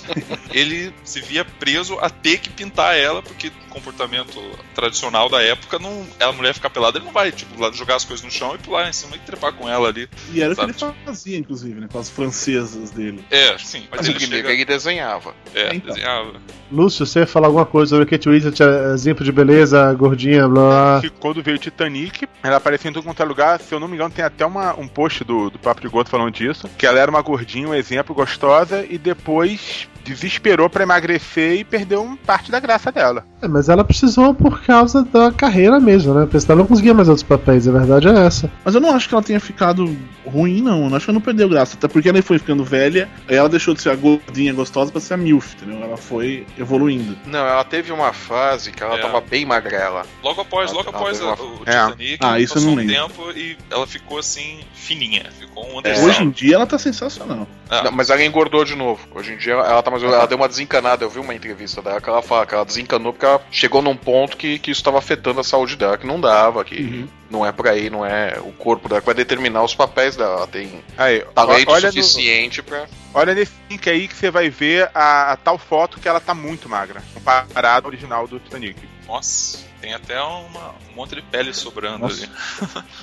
ele se via preso a ter que pintar ela, porque o comportamento tradicional da época, não, a mulher ficar pelada, ele não vai, tipo, lá jogar as coisas no chão e pular em cima e trepar com ela ali. E era o que Sabe, ele fazia, inclusive, né? Com as francesas dele. É, sim, mas, Mas ele chega... ele desenhava. É, Então. desenhava. Lúcio, você ia falar alguma coisa sobre Kate Winslet, exemplo de beleza, gordinha, blá blá. Quando veio o Titanic, ela apareceu em tudo quanto é lugar. Se eu não me engano, tem até uma, um post do, do Papo de Gordo falando disso. Que ela era uma gordinha, um exemplo, gostosa, e depois desesperou pra emagrecer e perdeu um parte da graça dela. É, mas ela precisou por causa da carreira mesmo, né? Porque senão ela não conseguia mais outros papéis, a verdade é essa. Mas eu não acho que ela tenha ficado ruim, não. Eu acho que ela não perdeu graça. Até porque ela foi ficando velha, aí ela deixou de ser a gordinha gostosa pra ser a MILF, entendeu? Ela foi evoluindo. Não, ela teve uma fase que ela É. tava bem magrela. Logo após, Ela- logo ela após teve o, uma- o É. Titanic, Ah, isso eu passou não um lembro. tempo e ela ficou assim, fininha. Ficou um É. Hoje em dia ela tá sensacional. Ah. Não, mas ela engordou de novo. Hoje em dia ela tá mais. Ela deu uma desencanada. Eu vi uma entrevista dela que ela fala que ela desencanou porque ela chegou num ponto que, que isso tava afetando a saúde dela, que não dava, que. Uhum. Não é pra ir, não é o corpo dela que vai determinar os papéis dela. Ela tem Aí, talento olha, no, suficiente pra. olha nesse link aí que você vai ver a, a tal foto que ela tá muito magra, comparado ao original do Titanic. Nossa, tem até uma, um monte de pele sobrando Nossa.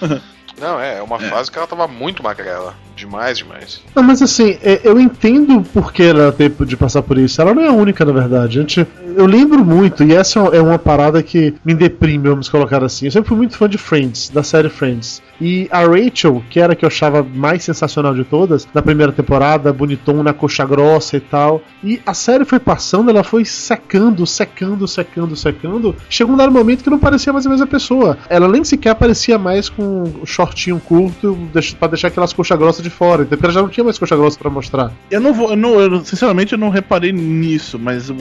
ali. Não, é, é uma É. fase que ela tava muito magrela. Demais, demais. Não, mas assim, é, eu entendo por que ela teve de passar por isso. Ela não é a única, na verdade. A gente, eu lembro muito, e essa é uma parada que me deprime, vamos colocar assim. Eu sempre fui muito fã de Friends, da série Friends. E a Rachel, que era a que eu achava mais sensacional de todas, na primeira temporada, bonitona, coxa grossa e tal. E a série foi passando, ela foi secando, secando, secando, secando. Chegou um dado momento que não parecia mais a mesma pessoa. Ela nem sequer aparecia mais com o shortinho curto pra deixar aquelas coxas grossas de fora. Então, porque ela já não tinha mais coxa grossa pra mostrar. Eu não vou, eu não, eu, sinceramente eu não reparei nisso, mas uh,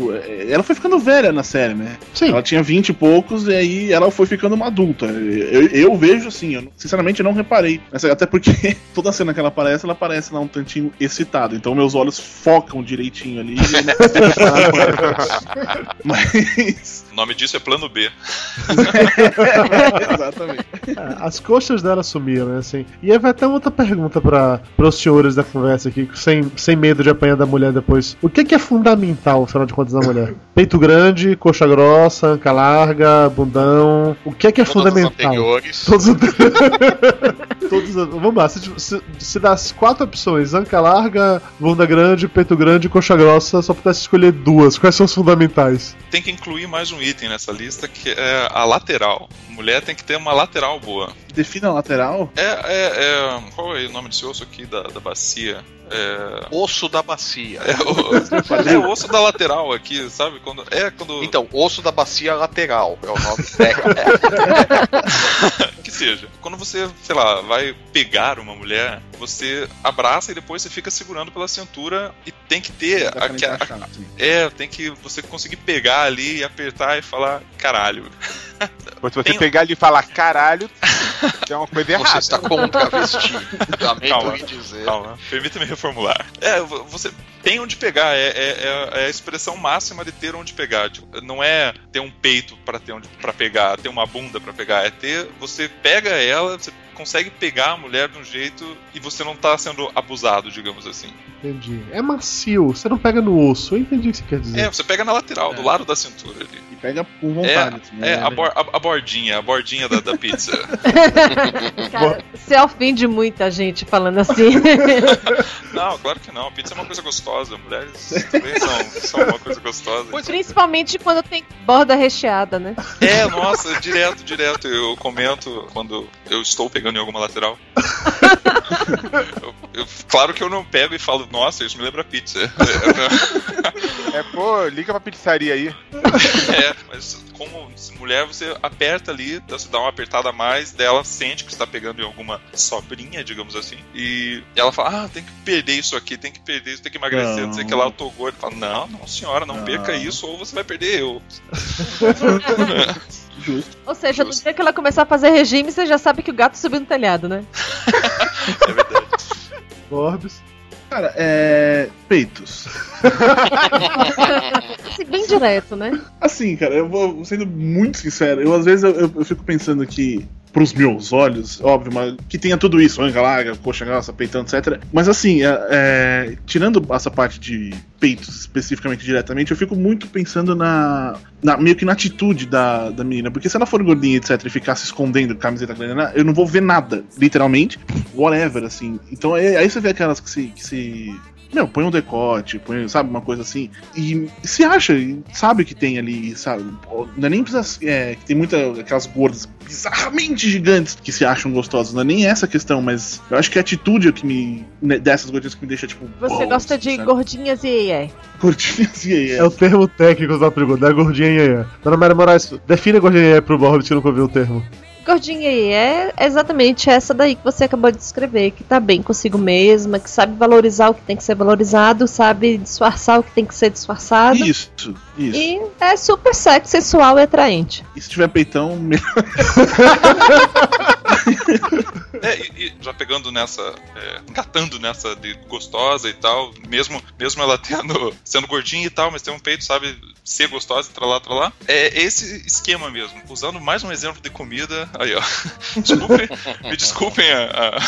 ela foi ficando velha na série, né? Sim. Ela tinha 20 e poucos e aí ela foi ficando uma adulta. Eu, eu vejo assim, eu sinceramente eu não reparei. Mas, até porque toda cena que ela aparece, ela aparece lá um tantinho excitada. Então meus olhos focam direitinho ali. Mas. O nome disso é plano B. Exatamente. É, As coxas dela sumiram, né? Assim. E vai até outra pergunta para os senhores da conversa aqui, sem, sem medo de apanhar da mulher depois. O que, que é fundamental, afinal de contas, na mulher? Peito grande, coxa grossa, anca larga, bundão. O que é que é Todas as fundamental? anteriores. Todos, todos os- Vamos lá, se, se, se das quatro opções, anca larga, bunda grande, peito grande e coxa grossa, só pudesse escolher duas, quais são os fundamentais? Tem que incluir mais um item nessa lista que é a lateral. Mulher tem que ter uma lateral boa. Defina a lateral. É, é, é. Qual é o nome desse osso aqui da, da bacia? É. Osso da bacia. É o, é o osso da lateral aqui, sabe? Quando, é quando. Então, osso da bacia lateral é o nome técnico. que seja. Quando você, sei lá, vai pegar uma mulher, você abraça e depois você fica segurando pela cintura e tem que ter. Aquela- encaixar, assim. é, tem que você conseguir pegar ali e apertar e falar caralho. Mas se você Tem- pegar ele e falar caralho, é uma coisa errada. Você está com um travesti. Lamento Calma, dizer. Calma, permita-me reformular. É, vo- você tem onde pegar, é, é- é- é a expressão máxima de ter onde pegar. Tipo, não é ter um peito para ter onde para pegar, ter uma bunda para pegar, é ter. Você pega ela, você consegue pegar a mulher de um jeito e você não tá sendo abusado, digamos assim. Entendi. É macio, você não pega no osso, eu entendi o que você quer dizer. É, você pega na lateral, do lado da cintura ali. Pega com vontade. assim, É, né? a, bor- a- a bordinha, a bordinha da, da pizza. Cara, você ofende muita gente falando assim. não, claro que não. Pizza é uma coisa gostosa. Mulheres também são, são uma coisa gostosa. Principalmente quando tem borda recheada, né? É, nossa, direto, direto. Eu comento quando eu estou pegando em alguma lateral. Eu- eu- claro que eu não pego e falo, nossa, isso me lembra pizza. É, pô, liga pra pizzaria aí. É, mas como mulher, você aperta ali, você dá uma apertada a mais, dela sente que está pegando em alguma sobrinha, digamos assim, e ela fala, ah, tem que perder isso aqui, tem que perder isso, tem que emagrecer, não sei o que lá, eu tô gordo. Fala, não, não, senhora, não, Não. perca isso, ou você vai perder eu. Justo. Ou seja, no Justo. dia que ela começar a fazer regime, você já sabe que o gato subiu no telhado, né? É verdade. Orbis. Cara, é. Peitos. Assim, bem direto, né? Assim, cara, eu vou sendo muito sincero. Eu, às vezes, eu, eu- eu fico pensando que, pros meus olhos, óbvio, mas que tenha tudo isso, anga larga, coxa grossa, peitão, etc. Mas assim, é, é, tirando essa parte de peitos especificamente diretamente, eu fico muito pensando na. na- meio que na atitude da, da menina. Porque se ela for gordinha, etc., e ficar se escondendo com camiseta grande, né, eu não vou ver nada, literalmente. Whatever, assim. Então aí aí você vê aquelas que se. Que se meu, põe um decote, põe, sabe, uma coisa assim. E se acha, e sabe que tem ali, sabe? Não é nem precisa. É, que tem muitas aquelas gordas bizarramente gigantes que se acham gostosas. Não é nem essa questão, mas eu acho que a atitude é que me. né, dessas gordinhas que me deixa, tipo. Você gosta de sabe? gordinhas e é. Gordinhas e aí, É o termo técnico da pergunta, é gordinha iê. Dona Maria Moraes, define a gordinha iê pro Borbs que nunca ouviu o termo. Gordinha e é exatamente essa daí que você acabou de descrever, que tá bem consigo mesma, que sabe valorizar o que tem que ser valorizado, sabe disfarçar o que tem que ser disfarçado. Isso, isso. E é super sexy, sensual e atraente. E se tiver peitão, melhor. É, e, inclusive, já pegando nessa, é, engatando nessa de gostosa e tal, mesmo, mesmo ela tendo, sendo gordinha e tal, mas tem um peito, sabe, ser gostosa, tralá, tralá. É esse esquema mesmo. Usando mais um exemplo de comida, aí ó, desculpem, me desculpem a- a-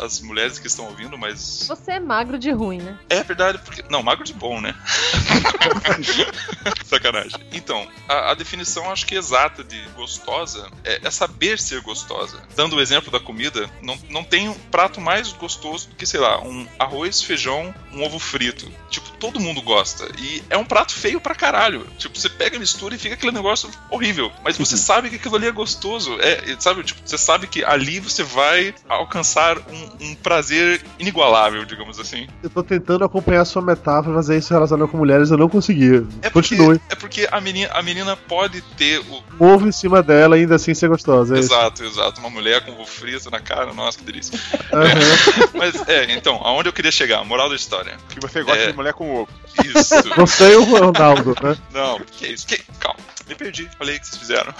a- as mulheres que estão ouvindo, mas Você é magro de ruim, né? é verdade, porque. Não, magro de bom, né? Sacanagem. Então, a, definição acho que exata de gostosa é, é saber ser gostosa. Dando o exemplo da comida, não, não tem um prato mais gostoso do que, sei lá, um arroz, feijão, um ovo frito. Tipo, todo mundo gosta. E é um prato feio pra caralho. Tipo, você pega a mistura e fica aquele negócio horrível. Mas você sabe que aquilo ali é gostoso. É, é, sabe, tipo, você sabe que ali você vai alcançar um, um prazer inigualável, digamos assim. Eu tô tentando acompanhar a sua metáfora, mas é isso relacionado com mulheres, eu não consegui. É porque, Continue. é porque a, menina, a menina pode ter o. Ovo em cima dela e ainda assim ser gostosa. É isso. Exato, exato. Uma mulher com ovo frito na cara, nossa, que delícia. Aham. É, mas, é, então, aonde eu queria chegar? Moral da história. Que você gosta É. de mulher com ovo. Isso. Você e o Ronaldo, né? Não, que isso? Que... Calma, me perdi. Falei o que vocês fizeram.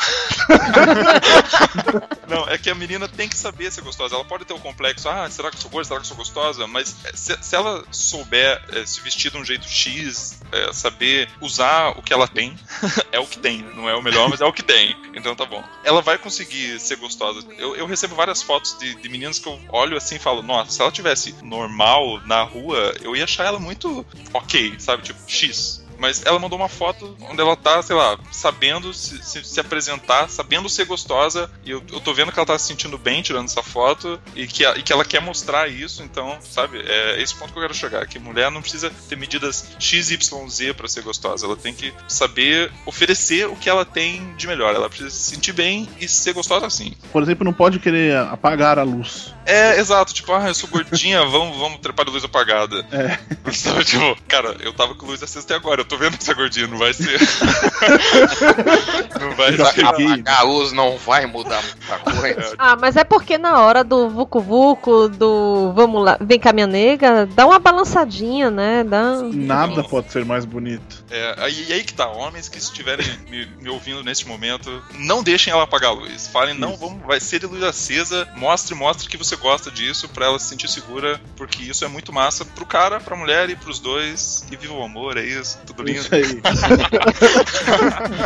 Não, é que a menina tem que saber ser gostosa. Ela pode ter o complexo, ah, será que eu sou gorda? Será que eu sou gostosa? Mas é, se, se ela souber é, se vestir de um jeito X, é, saber usar o que ela tem, é o que tem. Não é o melhor, mas é o que tem. Então tá bom. Ela vai conseguir ser gostosa. Eu, eu recebo várias fotos de, de meninas que eu olho assim e falo, nossa, se ela tivesse normal na rua, eu ia achar ela muito ok, sabe? Tipo, X. Mas ela mandou uma foto onde ela tá, sei lá, sabendo se, se- se apresentar, sabendo ser gostosa. E eu, eu tô vendo que ela tá se sentindo bem tirando essa foto e que, a- e que ela quer mostrar isso. Então, sabe, é esse ponto que eu quero chegar. Que mulher não precisa ter medidas XYZ pra ser gostosa. Ela tem que saber oferecer o que ela tem de melhor. Ela precisa se sentir bem e ser gostosa assim. Por exemplo, não pode querer apagar a luz. É, exato, tipo, ah, eu sou gordinha, vamos, vamos trepar de luz apagada. É. Sabe, tipo, cara, eu tava com luz acesa até agora, tô vendo que você é gordinha, não vai ser. não vai Já ser. Apagar a luz não vai mudar muita coisa. Ah, mas é porque na hora do Vucu Vucu, do Vamos lá, vem cá minha nega, dá uma balançadinha, né? Dá... Nada pode ser mais bonito. É, aí, aí que tá, homens que estiverem me, me ouvindo neste momento, não deixem ela apagar a luz. Falem, não, vamos, vai ser de luz acesa, mostre, mostre que você gosta disso pra ela se sentir segura, porque isso é muito massa pro cara, pra mulher e pros dois. E viva o amor, é isso, tudo lindo. Isso aí.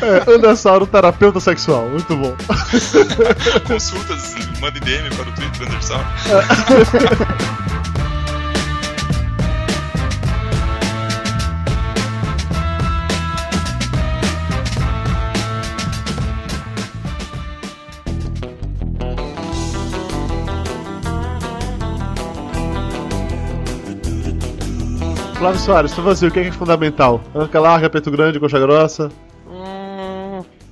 É, Andersauro, terapeuta sexual. Muito bom. Consultas, mande DM para o Twitter Andersal. Flávio Soares, pra você, o que é, é fundamental? Anca larga, peito grande, coxa grossa.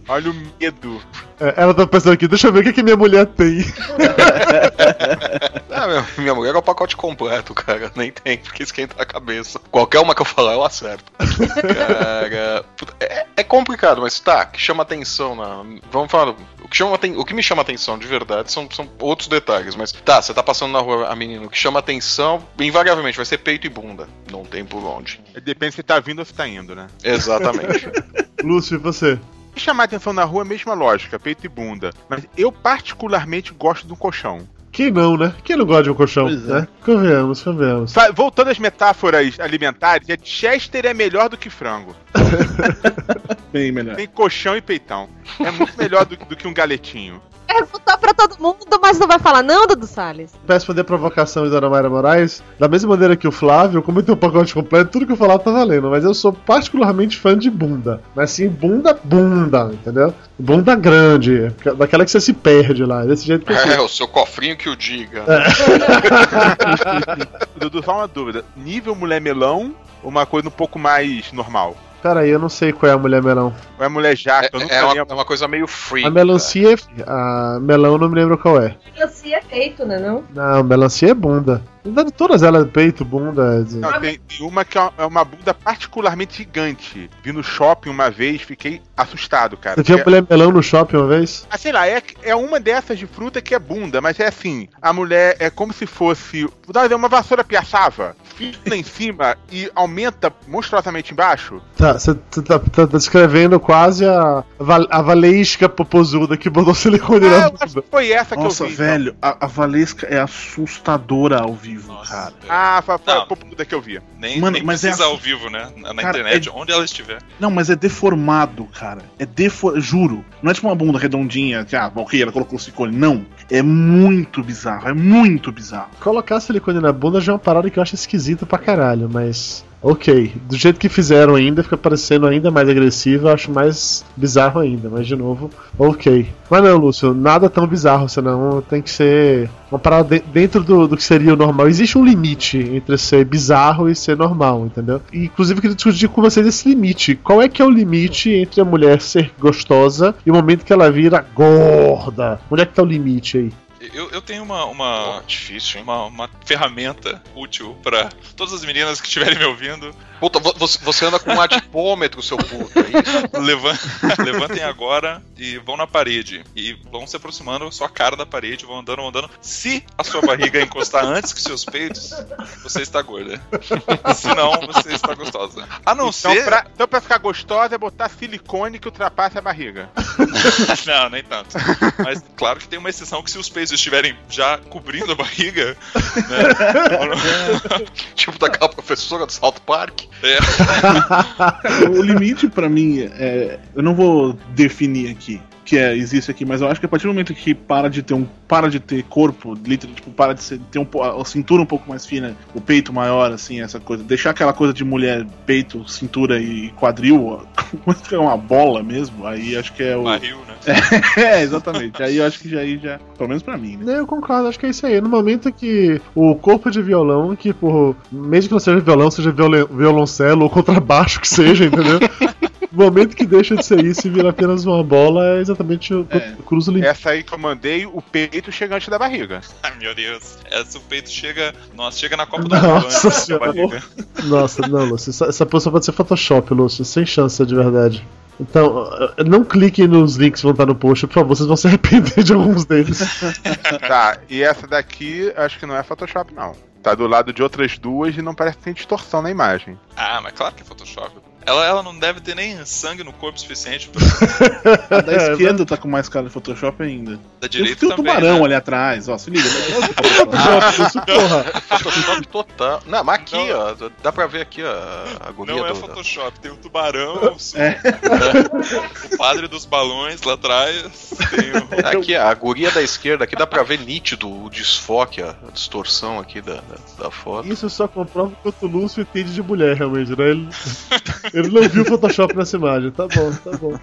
Olha o medo. É, ela tá pensando aqui, deixa eu ver o que, que minha mulher tem. Ah, minha, minha mulher é o pacote completo, cara. Nem tem, porque esquenta a cabeça. Qualquer uma que eu falar, eu acerto. cara. É, é complicado, mas tá, que chama atenção na. Vamos falar. O que, chama, o que me chama atenção de verdade são, são outros detalhes, mas tá, você tá passando na rua a menina, o que chama atenção, invariavelmente, vai ser peito e bunda. Não tem por onde. Depende se tá vindo ou se tá indo, né? Exatamente. Lúcio, e você? Se chamar atenção na rua é a mesma lógica, peito e bunda. Mas eu particularmente gosto do colchão. Quem não, né? Quem não gosta de um colchão? Pois é. né? Convenhamos, convenhamos. Voltando às metáforas alimentares, é Chester é melhor do que frango. Bem melhor. Tem colchão e peitão. É muito melhor do, do que um galetinho. Perguntou pra todo mundo, mas não vai falar não, Dudu Salles. Pra responder a provocação de Dona Mayra Moraes, da mesma maneira que o Flávio, como eu tenho um pacote completo, tudo que eu falar tá valendo. Mas eu sou particularmente fã de bunda. Mas assim, bunda, bunda, entendeu? Bunda grande, daquela que você se perde lá, desse jeito que eu sou. é, o seu cofrinho que o diga. Dudu, só uma dúvida. Nível mulher melão ou uma coisa um pouco mais normal? Pera aí, eu não sei qual é a mulher melão. Ou é mulher jaca? É, é uma, é uma coisa meio free. A melancia é. A melão eu não me lembro qual é. Melancia é peito, né não? Não, melancia é bunda. Verdade, Todas elas, peito, bunda. assim. Não, tem, tem uma que é uma- é uma bunda particularmente gigante. Vi no shopping uma vez, fiquei assustado, cara. Você viu a mulher melão no shopping uma vez? Ah, sei lá, é, é uma dessas de fruta que é bunda, mas é assim, a mulher é como se fosse. Vou dar um uma vassoura piaçava, fina em cima e aumenta monstruosamente embaixo. Tá, você tá, tá descrevendo quase a, a valesca popozuda que botou silicone Ah, na eu acho que foi essa que Nossa, eu vi. então. velho, a, a Valesca é assustadora ao vivo, Nossa, cara. velho. Ah, foi, foi Não. a popuda que eu vi. Nem, Mano, nem mas é precisa assim- ao vivo, né? Na, na Cara, internet, é- onde ela estiver. Não, mas é deformado, cara. É defor... Juro. Não é tipo uma bunda redondinha que, ah, ok, ela colocou silicone. Não. É muito bizarro. É muito bizarro. Colocar silicone na bunda já é uma parada que eu acho esquisita pra caralho, mas. Ok, do jeito que fizeram ainda, fica parecendo ainda mais agressivo, eu acho mais bizarro ainda, mas de novo, ok. Mas não, Lúcio, nada tão bizarro, senão tem que ser uma parada de- dentro do, do que seria o normal. Existe um limite entre ser bizarro e ser normal, entendeu? E, inclusive, eu queria discutir com vocês esse limite. Qual é que é o limite entre a mulher ser gostosa e o momento que ela vira gorda? Onde é que tá o limite aí? Eu, eu tenho uma, uma, Difícil, hein? uma, uma ferramenta útil pra todas as meninas que estiverem me ouvindo. Puta, vo- você, anda com um adipômetro, seu puto. É isso? Levan- Levantem agora e vão na parede. E vão se aproximando sua cara da parede, vão andando, vão andando. Se a sua barriga encostar antes que seus peitos, você está gorda. Se não, você está gostosa. A não Então ser. pra, então, pra ficar gostosa, é botar silicone que ultrapassa a barriga. não, nem tanto. Mas claro que tem uma exceção que se os peitos estiverem já cobrindo a barriga, né? tipo daquela professora do South Park. É, o limite pra mim é. Eu não vou definir aqui que é, existe aqui, mas eu acho que a partir do momento que para de ter um. Para de ter corpo, literalmente, tipo, para de ser, ter um, a cintura um pouco mais fina, o peito maior, assim, essa coisa. Deixar aquela coisa de mulher, peito, cintura e quadril, ó, como se é uma bola mesmo, aí acho que é o. barril, né? é, exatamente. Aí eu acho que já aí já. Pelo menos pra mim, né? Não, eu concordo, acho que é isso aí. No momento que o corpo de violão, que por. Mesmo que não seja violão, seja violoncelo ou contrabaixo que seja, entendeu? No momento que deixa de ser isso e vira apenas uma bola, é exatamente o É. o cruzo limite. Essa aí que eu mandei, o peito chegante da barriga. Ai meu Deus. Essa o peito chega. Nossa, chega na Copa da Nossa antes Senhora. barriga. Nossa, não, Lúcio. Essa, essa posição pode ser Photoshop, Lúcio. Sem chance de verdade. Então, eh, não cliquem nos links que vão estar no post, por favor, vocês vão se arrepender de alguns deles. Tá, e essa daqui acho que não é Photoshop, não. Tá do lado de outras duas e não parece que tem distorção na imagem. Ah, mas claro que é Photoshop. Ela, ela não deve ter nem sangue no corpo suficiente pra A da esquerda tá com mais cara de Photoshop ainda. da direita tem o também. tubarão né? ali atrás, ó, se liga. Photoshop, Lúcio, porra. Photoshop total. Não, mas aqui, ó. Dá pra ver aqui ó, a agonia Não é do. Photoshop, tem o tubarão, É. o padre dos balões lá atrás. Tem o... Aqui, a guria da esquerda, aqui dá pra ver nítido o desfoque, a a distorção aqui da, da, da foto. Isso só comprova quanto o Lúcio entende de mulher, realmente, né? Ele, ele não viu Photoshop nessa imagem. Tá bom, tá bom.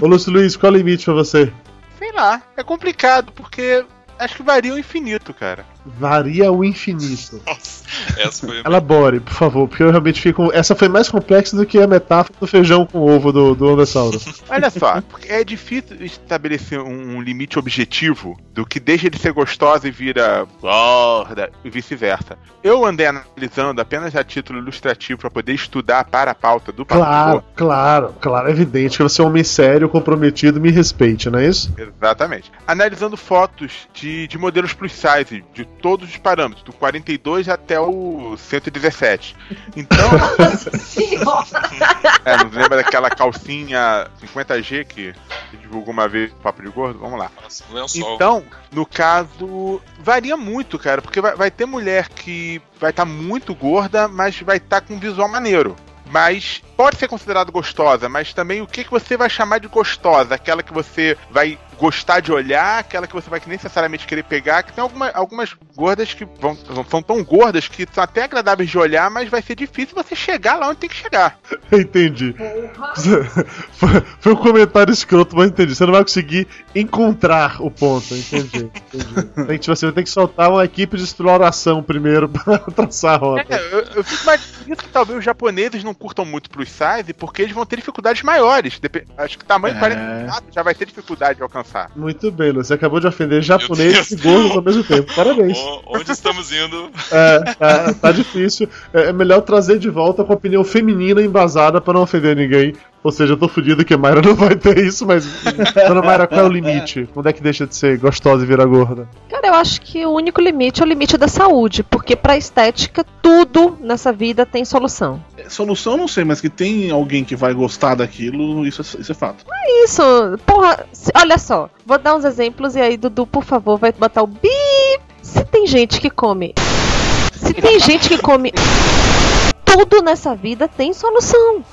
Ô, Lúcio Luiz, qual é o limite pra você? Sei lá, é complicado, porque acho que varia o infinito, cara. Varia o infinito. Essa foi. Elabore, por favor, porque eu realmente fico. Essa foi mais complexa do que a metáfora do feijão com ovo do, do Ondessauro. Olha só, é difícil estabelecer um, limite objetivo do que deixa de ser gostosa e vira gorda e vice-versa. Eu andei analisando apenas a título ilustrativo para poder estudar para a pauta do Claro, claro, claro, é evidente que você é um homem sério, comprometido, me respeite, não é isso? Exatamente. Analisando fotos de, de modelos plus size, de todos os parâmetros, do 42 até o 117. Então. é, não lembra daquela calcinha 50G que divulgou uma vez o Papo de Gordo? Vamos lá. Lençol. Então, no caso, varia muito, cara, porque vai, vai ter mulher que vai estar muito gorda, mas vai estar com um visual maneiro. Mas pode ser considerado gostosa, mas também o que, que você vai chamar de gostosa? Aquela que você vai gostar de olhar, aquela que você vai necessariamente querer pegar, que tem alguma, algumas gordas que vão, são tão gordas que são até agradáveis de olhar, mas vai ser difícil você chegar lá onde tem que chegar. Entendi. Foi, foi um comentário escroto, mas entendi. Você não vai conseguir encontrar o ponto, entendi. entendi. Tem que, tipo, você vai ter que soltar uma equipe de exploração primeiro pra traçar a rota. É, eu, eu fico imaginando que talvez os japoneses não curtam muito plus size porque eles vão ter dificuldades maiores. Acho que tamanho É. 44 já vai ter dificuldade de alcançar. Muito bem, Lu. Você acabou de ofender japonês e gordos ao mesmo tempo. Parabéns. O- Onde estamos indo? É, tá, tá difícil. É, é melhor trazer de volta com a opinião feminina embasada pra não ofender ninguém. Ou seja, eu tô fudido que a Mayra não vai ter isso, mas. Dona Mayra, qual é o limite? Quando é que deixa de ser gostosa e vira gorda? Cara, eu acho que o único limite é o limite da saúde, porque pra estética, tudo nessa vida tem solução. Solução não sei, mas que tem alguém que vai gostar daquilo, isso é, isso é fato. Isso, porra, olha só, vou dar uns exemplos e aí, Dudu, por favor, vai botar o bi. Se tem gente que come. Se tem gente que come. Tudo nessa vida tem solução.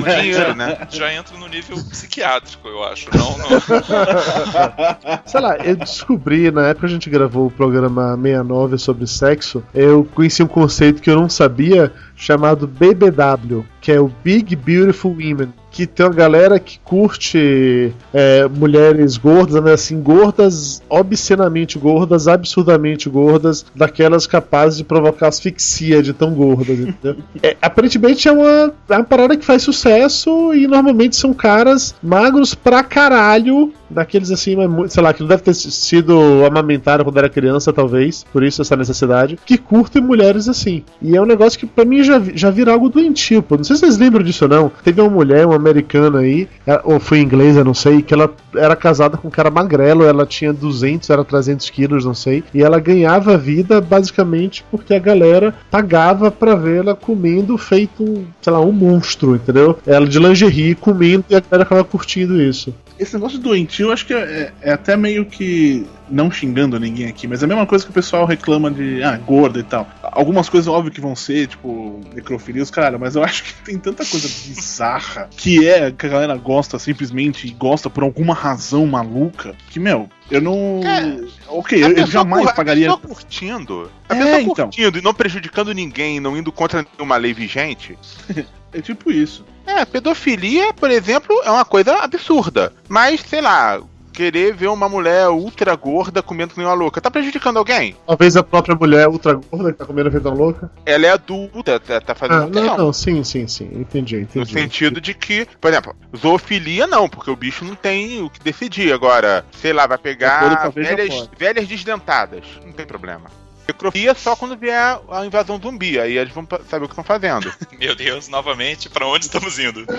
Mas Dinheiro, né? Já entra no nível psiquiátrico, eu acho. Não, não. Sei lá, eu descobri, na época que a gente gravou o programa 69 sobre sexo, eu conheci um conceito que eu não sabia, chamado BBW, que é o Big Beautiful Women. Que tem uma galera que curte é, mulheres gordas, né, assim, gordas, obscenamente gordas, absurdamente gordas, daquelas capazes de provocar asfixia de tão gordas, entendeu? É, aparentemente é uma, é uma parada que faz sucesso e normalmente são caras magros pra caralho, daqueles assim, sei lá, que não deve ter sido amamentado quando era criança, talvez, por isso essa necessidade, que curtem mulheres assim. E é um negócio que pra mim já, já vira algo doentio, pô. Não sei se vocês lembram disso ou não. Teve uma mulher, uma americana aí, ou foi inglesa, não sei, que ela era casada com um cara magrelo, ela tinha 200, era 300 quilos, não sei, e ela ganhava vida basicamente porque a galera pagava pra vê-la comendo feito, sei lá, um monstro, entendeu? Ela de lingerie comendo e a galera ficava curtindo isso. Esse negócio doentio, eu acho que é, é até meio que. Não xingando ninguém aqui, mas é a mesma coisa que o pessoal reclama de. Ah, gorda e tal. Algumas coisas, óbvio, que vão ser, tipo, necrofilia, os cara, mas eu acho que tem tanta coisa bizarra que é que a galera gosta simplesmente e gosta por alguma razão maluca que, meu, eu não. É. ok, eu, jamais cur- pagaria. A pessoa curtindo. A É, então. curtindo e não prejudicando ninguém, não indo contra nenhuma lei vigente. É tipo isso. É, pedofilia, por exemplo, é uma coisa absurda. Mas, sei lá, querer ver uma mulher ultra gorda comendo uma louca, tá prejudicando alguém? Talvez a própria mulher ultra gorda que tá comendo feito uma louca. Ela é adulta, tá, tá Ah, fazendo. não, não, sim, sim, sim. Entendi, entendi. No sentido de que, por exemplo, zoofilia não, porque o bicho não tem o que decidir. Agora, sei lá, vai pegar velhas, velhas desdentadas. Não tem problema. Necrofilia só quando vier a invasão zumbi, aí eles vão saber o que estão fazendo. Meu Deus, novamente, pra onde estamos indo?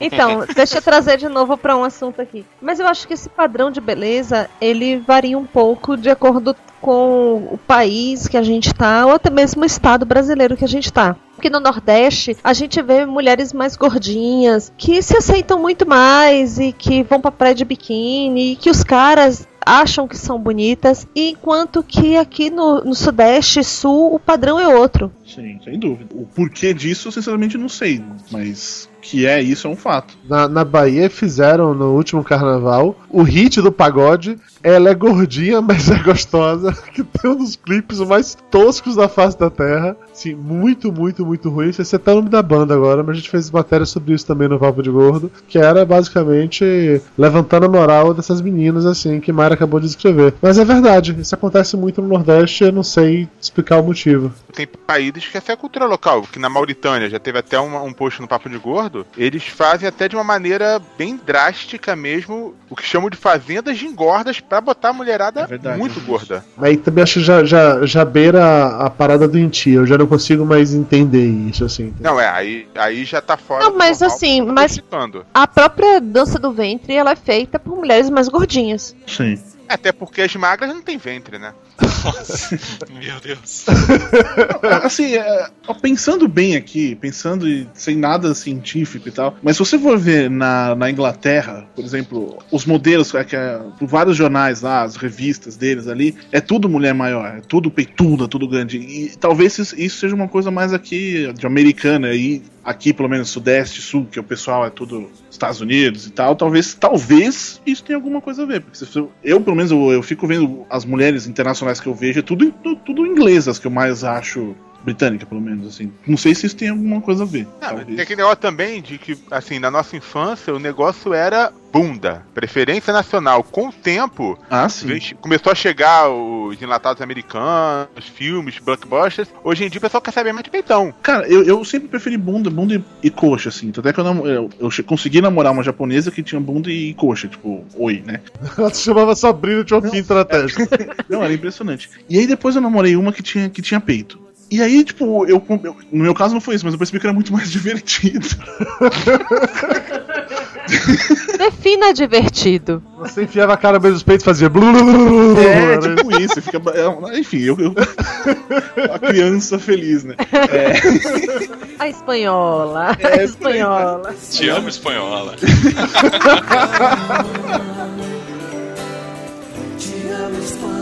Então, deixa eu trazer de novo pra um assunto aqui. Mas eu acho que esse padrão de beleza, ele varia um pouco de acordo com o país que a gente tá, ou até mesmo o estado brasileiro que a gente tá. Porque no Nordeste a gente vê mulheres mais gordinhas que se aceitam muito mais e que vão pra praia de biquíni e que os caras acham que são bonitas, enquanto que aqui no, no Sudeste e Sul o padrão é outro. Sim, sem dúvida. O porquê disso, eu sinceramente não sei, mas que é isso é um fato. Na, na Bahia fizeram no último carnaval o hit do pagode. Ela é gordinha, mas é gostosa. Que tem um dos clipes mais toscos da face da terra. Sim, muito, muito, muito ruim. Não sei se é até o nome da banda agora, mas a gente fez matéria sobre isso também no Papo de Gordo. Que era basicamente levantando a moral dessas meninas, assim, que Mayra acabou de descrever. Mas é verdade, isso acontece muito no Nordeste, eu não sei explicar o motivo. Tem países é a cultura local, que na Mauritânia já teve até uma- um post no Papo de Gordo, eles fazem até de uma maneira bem drástica mesmo, o que chamam de fazendas de engordas pra botar a mulherada É verdade, muito vi gorda. Mas aí também acho que já, já, já beira a, a parada doentia, eu já não consigo mais entender isso, assim. Não, é, aí, aí já tá fora. Não, do mas normal, assim, mas- prejudicando. A própria dança do ventre, ela é feita por mulheres mais gordinhas. Sim. Até porque as magras não tem ventre, né? Meu Deus. Assim, é, pensando bem aqui, pensando sem nada científico e tal, mas se você for ver na, na Inglaterra, por exemplo, os modelos, é, que é, vários jornais lá, as revistas deles ali, é tudo mulher maior, é tudo peituda, tudo grande. E talvez isso, seja uma coisa mais aqui de americana e aqui pelo menos sudeste, sul, que o pessoal é tudo Estados Unidos e tal, talvez talvez isso tenha alguma coisa a ver, porque eu, pelo menos eu, eu fico vendo as mulheres internacionais que eu vejo, é tudo tudo, tudo inglesas que eu mais acho britânica, pelo menos, assim. Não sei se isso tem alguma coisa a ver. Não, talvez. tem aquele negócio também de que, assim, na nossa infância o negócio era bunda, preferência nacional. Com o tempo, Ah, começou a chegar os enlatados americanos, filmes, blockbusters. Hoje em dia o pessoal quer saber mais de peitão. Cara, eu, eu sempre preferi bunda, bunda e, e coxa, assim. Tanto é que eu, eu, eu consegui namorar uma japonesa que tinha bunda e coxa, tipo, oi, né? Ela se chamava Sabrina tinha uma pinta na testa. Não, era impressionante. E aí depois eu namorei uma que tinha, que tinha peito. E aí, tipo, eu, eu- No meu caso não foi isso, mas eu percebi que era muito mais divertido. Defina divertido. Você enfiava a cara meio dos peitos e fazia. blu, blu, blu. É, Era tipo isso. Fica, é, enfim, eu, eu. A criança feliz, né? A espanhola. É, a espanhola. Te amo, espanhola. You'll be a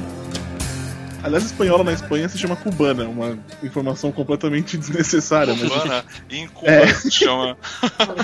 Aliás, espanhola na Espanha se chama cubana, uma informação completamente desnecessária. Mas, Cubana, e em Cuba É. se chama.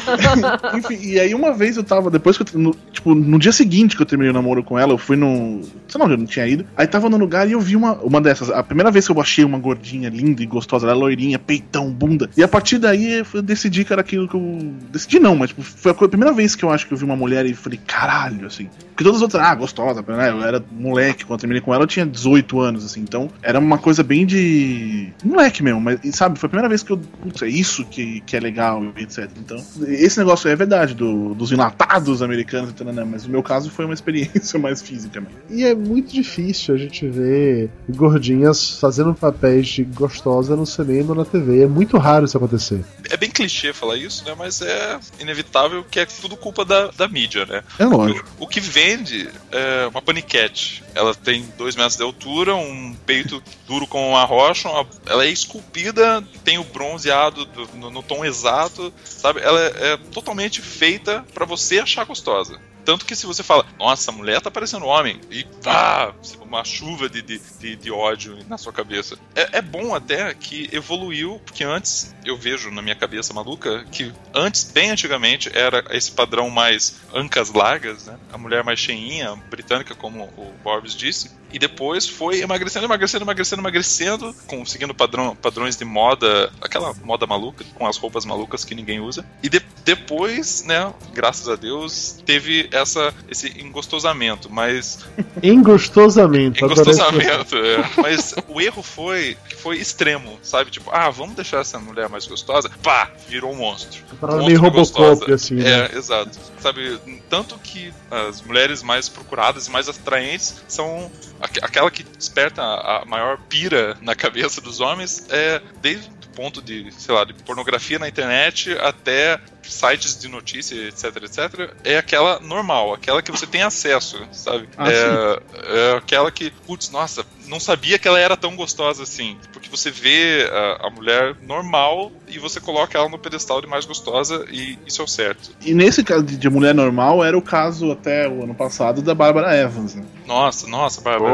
enfim, e aí uma vez eu tava, depois que eu. No, tipo, no dia seguinte que eu terminei o namoro com ela, eu fui no. Sei lá onde eu não tinha ido. Aí tava no lugar e eu vi uma, uma dessas. A primeira vez que eu achei uma gordinha linda e gostosa, ela loirinha, peitão, bunda. E a partir daí eu decidi que era aquilo que eu. Decidi não, mas tipo, foi a primeira vez que eu acho que eu vi uma mulher e falei, caralho, assim. Porque todas as outras, ah, gostosa, né? Eu era moleque quando eu terminei com ela, eu tinha 18 anos, assim. Então era uma coisa bem de. moleque mesmo, mas sabe, foi a primeira vez que eu. Putz, é isso que, que é legal, etc. Então, esse negócio é verdade, do, dos enlatados americanos, e tal, né? mas no meu caso foi uma experiência mais física mesmo. E é muito difícil a gente ver gordinhas fazendo papéis de gostosa no cinema ou na TV. É muito raro isso acontecer. É bem clichê falar isso, né? Mas é inevitável que é tudo culpa da, da mídia, né? É lógico. O, o que vende é uma paniquete. Ela tem dois metros de altura, um peito duro como uma rocha, uma- ela é esculpida, tem o bronzeado do- no, no tom exato, sabe? Ela é, é totalmente feita pra você achar gostosa. Tanto que se você fala, nossa, a mulher tá parecendo homem, e pá, uma chuva de, de, de, de ódio na sua cabeça. É, é bom até que evoluiu, porque antes eu vejo na minha cabeça maluca que antes, bem antigamente, era esse padrão mais ancas largas, né? A mulher mais cheinha, britânica, como o Borbs disse. E depois foi emagrecendo, emagrecendo, emagrecendo, emagrecendo, conseguindo padrão, padrões de moda, aquela moda maluca, com as roupas malucas que ninguém usa. E de- depois, né, graças a Deus, teve essa, esse engostosamento, mas Engostosamente. adorei essa Engostosamento, é. Mas o erro foi que foi extremo, sabe? Tipo, ah, vamos deixar essa mulher mais gostosa. Pá, virou um monstro. Parada monstro meio gostosa. Robocop, assim, né? É, exato. Sabe, tanto que as mulheres mais procuradas e mais atraentes são aqu- aquela que desperta a maior pira na cabeça dos homens, é desde o ponto de, sei lá, de pornografia na internet até sites de notícia, etc, etc, é aquela normal, aquela que você tem acesso, sabe? Ah, é, é aquela que, putz, nossa, não sabia que ela era tão gostosa assim. Porque você vê a, a mulher normal e você coloca ela no pedestal de mais gostosa e isso é o certo. E nesse caso de, de mulher normal, era o caso até o ano passado da Bárbara Evans, né? Nossa, nossa, Bárbara.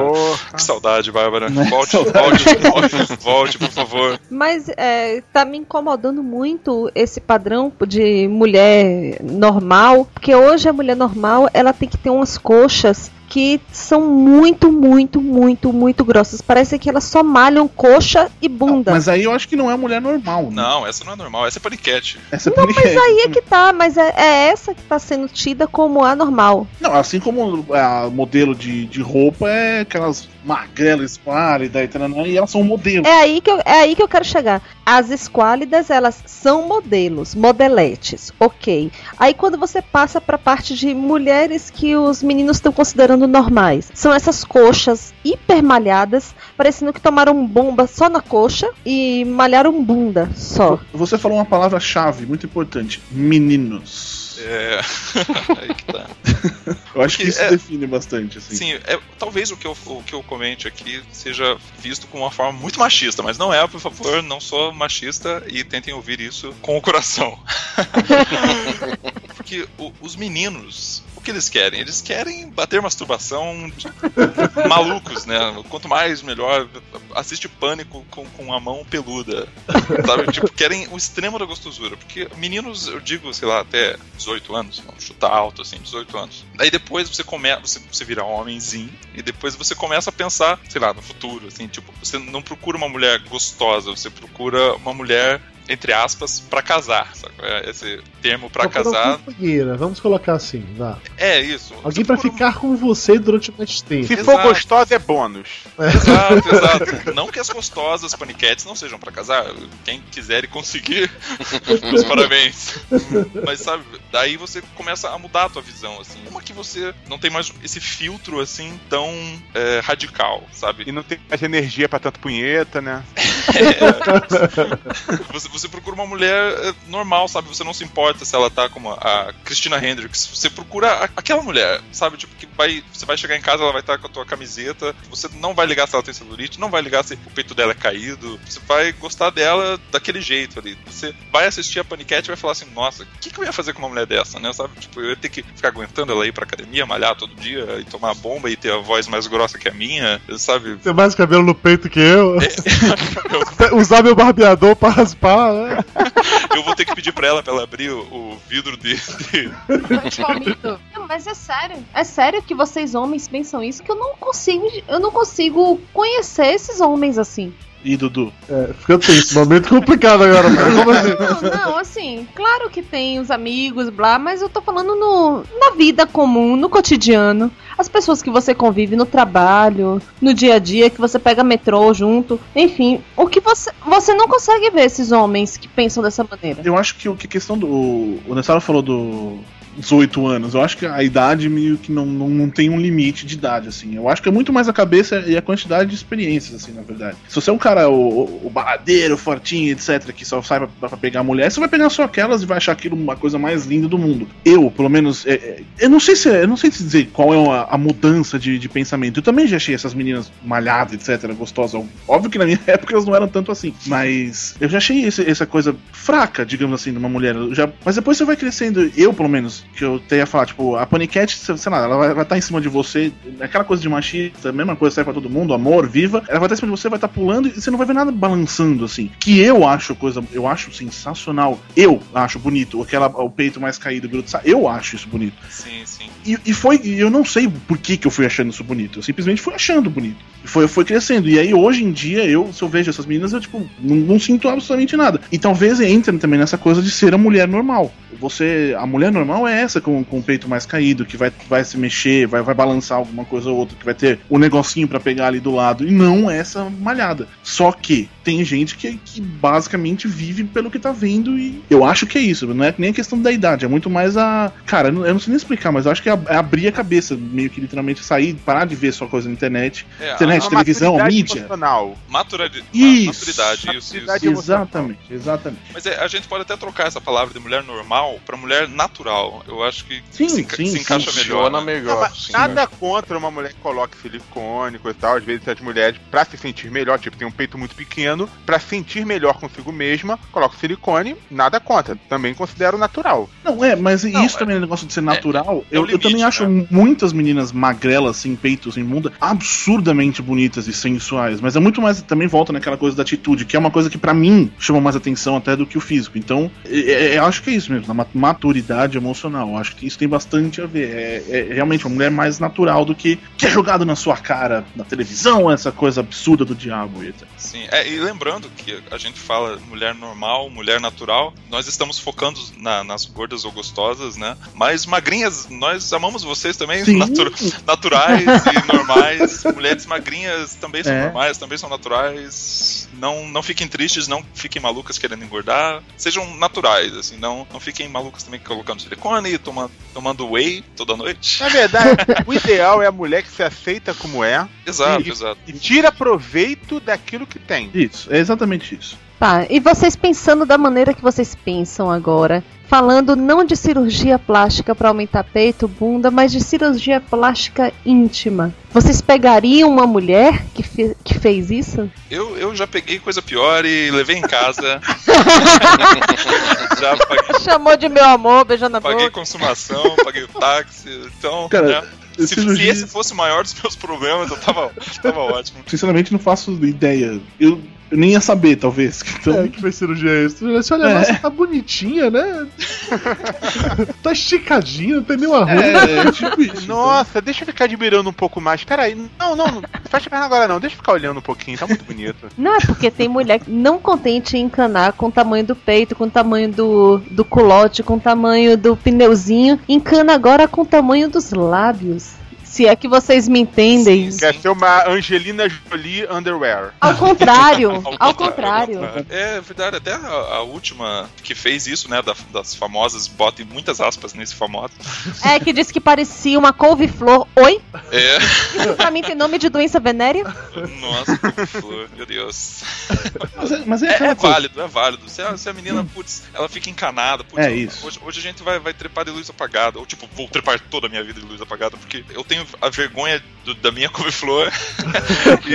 Que saudade, Bárbara. Né? Volte, Saudade. volte, volte, volte, por favor. Mas é, tá me incomodando muito esse padrão de mulher normal, porque hoje a mulher normal ela tem que ter umas coxas que são muito, muito, muito, muito grossas. Parece que elas só malham coxa e bunda. Mas aí eu acho que não é mulher normal, né? Não, essa não é normal, essa é paniquete. Essa é Não, mas paniquete. aí é que tá, mas é, é essa que tá sendo tida como anormal. Não, assim como a modelo de, de roupa é aquelas magrelas, pálidas e tal, e elas são modelos. É aí, que eu, é aí que eu quero chegar. As esquálidas, elas são modelos, modeletes, ok. Aí quando você passa pra parte de mulheres que os meninos estão considerando normais, são essas coxas hipermalhadas, parecendo que tomaram bomba só na coxa e malharam bunda só. Você falou uma palavra-chave muito importante: meninos. É. Aí que tá. Eu acho que Porque isso é- define bastante, assim. Sim, é, talvez o que, eu, o que eu comente aqui seja visto como uma forma muito machista, mas não é, por favor, não sou machista e tentem ouvir isso com o coração. Porque o- os meninos, que eles querem? Eles querem bater masturbação malucos, né? Quanto mais, melhor. Assiste Pânico com, com a mão peluda. Sabe? Tipo, querem o extremo da gostosura. Porque meninos, eu digo, sei lá, até 18 anos, vamos chutar alto, assim, 18 anos. Daí depois você começa, você, você vira homenzinho, e depois você começa a pensar, sei lá, no futuro, assim, tipo, você não procura uma mulher gostosa, você procura uma mulher, entre aspas, pra casar, sabe? É Esse termo uma casar. companheira, vamos colocar assim, vá. É isso. Alguém pra ficar com você durante mais tempo. Se for gostosa, é bônus. Exato, exato. Não que as gostosas paniquetes não sejam pra casar. Quem quiser e conseguir, meus parabéns. Mas sabe, daí você começa a mudar a tua visão, assim. Uma que você não tem mais esse filtro assim tão é, radical, sabe? E não tem mais energia pra tanto punheta, né? Você, você procura uma mulher é, normal, sabe? Você não se importa se ela tá como a Christina Hendricks. Você procura aquela mulher, sabe? Tipo, que vai. Você vai chegar em casa, ela vai estar com a tua camiseta. Você não vai ligar se ela tem celulite, não vai ligar se o peito dela é caído. Você vai gostar dela daquele jeito ali. Você vai assistir a Panicat e vai falar assim: nossa, o que, que eu ia fazer com uma mulher dessa, né? Sabe? Tipo, eu ia ter que ficar aguentando ela ir pra academia, malhar todo dia e tomar bomba e ter a voz mais grossa que a minha, sabe? Ter mais cabelo no peito que eu. Usar meu barbeador pra raspar, Eu vou ter que pedir pra ela pra ela abrir o, o vidro de, de, Não, mas é sério. É sério que vocês homens pensam isso que eu não consigo, eu não consigo conhecer esses homens assim. E Dudu? É, fica tenso, momento complicado agora. Como assim? Não, não, assim, claro que tem os amigos, blá, mas eu tô falando no, na vida comum, no cotidiano. As pessoas que você convive no trabalho, no dia a dia, que você pega metrô junto, enfim, o que você. Você não consegue ver esses homens que pensam dessa maneira. Eu acho que o que a questão do. O Nessara falou do. 18 anos, eu acho que a idade meio que não, não, não tem um limite de idade, assim. Eu acho que é muito mais a cabeça e a quantidade de experiências, assim, na verdade. Se você é um cara, o, o, o baladeiro, fortinho, etc., que só sai pra, pra pegar mulher, você vai pegar só aquelas e vai achar aquilo uma coisa mais linda do mundo. Eu, pelo menos, é, é, eu não sei se eu não sei te dizer qual é a, a mudança de, de pensamento. Eu também já achei essas meninas malhadas, etc., gostosas. Óbvio que na minha época elas não eram tanto assim, mas eu já achei esse- essa coisa fraca, digamos assim, numa mulher. Eu já, mas depois você vai crescendo, eu pelo menos, que eu tenho a falar, tipo, a Panicat, sei lá, ela vai estar em cima de você, aquela coisa de machista, a mesma coisa sai pra todo mundo, amor, viva, ela vai estar em cima de você, vai estar pulando e você não vai ver nada balançando, assim. Que eu acho coisa, eu acho sensacional. Eu acho bonito, aquela, o peito mais caído, grudo, eu acho isso bonito. Sim, sim. E, e foi, e eu não sei por que, que eu fui achando isso bonito. Eu simplesmente fui achando bonito. Foi, foi crescendo. E aí, hoje em dia, eu, se eu vejo essas meninas, eu, tipo, não, não sinto absolutamente nada. E talvez entre também nessa coisa de ser a mulher normal. Você. A mulher normal é essa, com, com o peito mais caído, que vai, vai se mexer, vai, vai balançar alguma coisa ou outra, que vai ter um negocinho pra pegar ali do lado. E não essa malhada. Só que tem gente que, que basicamente vive pelo que tá vendo e eu acho que é isso. Não é nem a questão da idade, é muito mais a. Cara, eu não, eu não sei nem explicar, mas eu acho que é, é abrir a cabeça, meio que literalmente sair, parar de ver só coisa na internet. É, internet, a televisão, maturidade mídia. emocional. Maturidi- Isso. Maturidade, isso, isso. Exatamente, exatamente. Mas é, a gente pode até trocar essa palavra de mulher normal pra mulher natural. Eu acho que Sim, se, sim, se encaixa Funciona melhor. né? melhor. Não, sim. nada contra uma mulher que coloque silicone, e tal. Às vezes as mulheres, pra se sentir melhor, tipo, tem um peito muito pequeno, pra sentir melhor consigo mesma, coloca silicone, nada contra. Também considero natural. Não, é, mas Não, isso é- também é um negócio de ser natural. é o eu, eu limite, também né? acho muitas meninas magrelas, sem peito, sem bunda, absurdamente bonitas e sensuais. Mas é muito mais, também volta naquela coisa da atitude, que é uma coisa que pra mim chama mais atenção até do que o físico. Então, é- é- eu acho que é isso mesmo, na ma- maturidade emocional. Eu acho que isso tem bastante a ver. É, é realmente uma mulher mais natural do que que é jogado na sua cara na televisão, essa coisa absurda do diabo. e etc. Sim, é, e lembrando que a gente fala mulher normal, mulher natural, nós estamos focando na- nas gordas ou gostosas, né? Mas magrinhas, nós amamos vocês também, natu- naturais e normais. Mulheres magrinhas também são É. normais, também são naturais. Não, não fiquem tristes, não fiquem malucas querendo engordar. Sejam naturais, assim, não, não fiquem malucas também colocando silicone, toma, tomando whey toda noite. Na verdade, o ideal é a mulher que se aceita como é Exato, e, exato. e tira proveito daquilo que tem. Isso, é exatamente isso. Tá, e vocês pensando da maneira que vocês pensam agora, falando não de cirurgia plástica para aumentar peito, bunda, mas de cirurgia plástica íntima. Vocês pegariam uma mulher que, fe- que fez isso? Eu, eu já peguei coisa pior e levei em casa. já paguei, Chamou de meu amor, beijando a paguei boca. consumação, paguei o táxi. Então, Cara, né, se, cirurgia- se esse fosse o maior dos meus problemas, eu tava, tava ótimo. Sinceramente, não faço ideia. Eu, eu nem ia saber, talvez. Então, É, que fez cirurgia extra. Você olha, É. nossa, tá bonitinha, né? tá esticadinha, não tem nenhuma ruim. é, tipo isso. Nossa, deixa eu ficar admirando um pouco mais. Peraí, não, não, não fecha a perna agora não, deixa eu ficar olhando um pouquinho, tá muito bonito. Não, é porque tem mulher que não contente em encanar com o tamanho do peito, com o tamanho do, do culote, com o tamanho do pneuzinho, encana agora com o tamanho dos lábios. Se é que vocês me entendem. Sim, Quer ser uma Angelina Jolie underwear. Ao contrário, ao contrário. É verdade, até a, a última que fez isso, né, da- das famosas, bota muitas aspas nesse famoso. É que disse que parecia uma couve-flor. Oi? É, Isso pra mim tem nome de doença venérea? nossa, que flor, meu Deus. Mas é, mas é É, é válido, é válido. Se a, se a menina, putz, ela fica encanada, putz, É isso. Hoje, hoje a gente vai, vai trepar de luz apagada. Ou tipo, vou trepar toda a minha vida de luz apagada, porque eu tenho a vergonha do- da minha couve-flor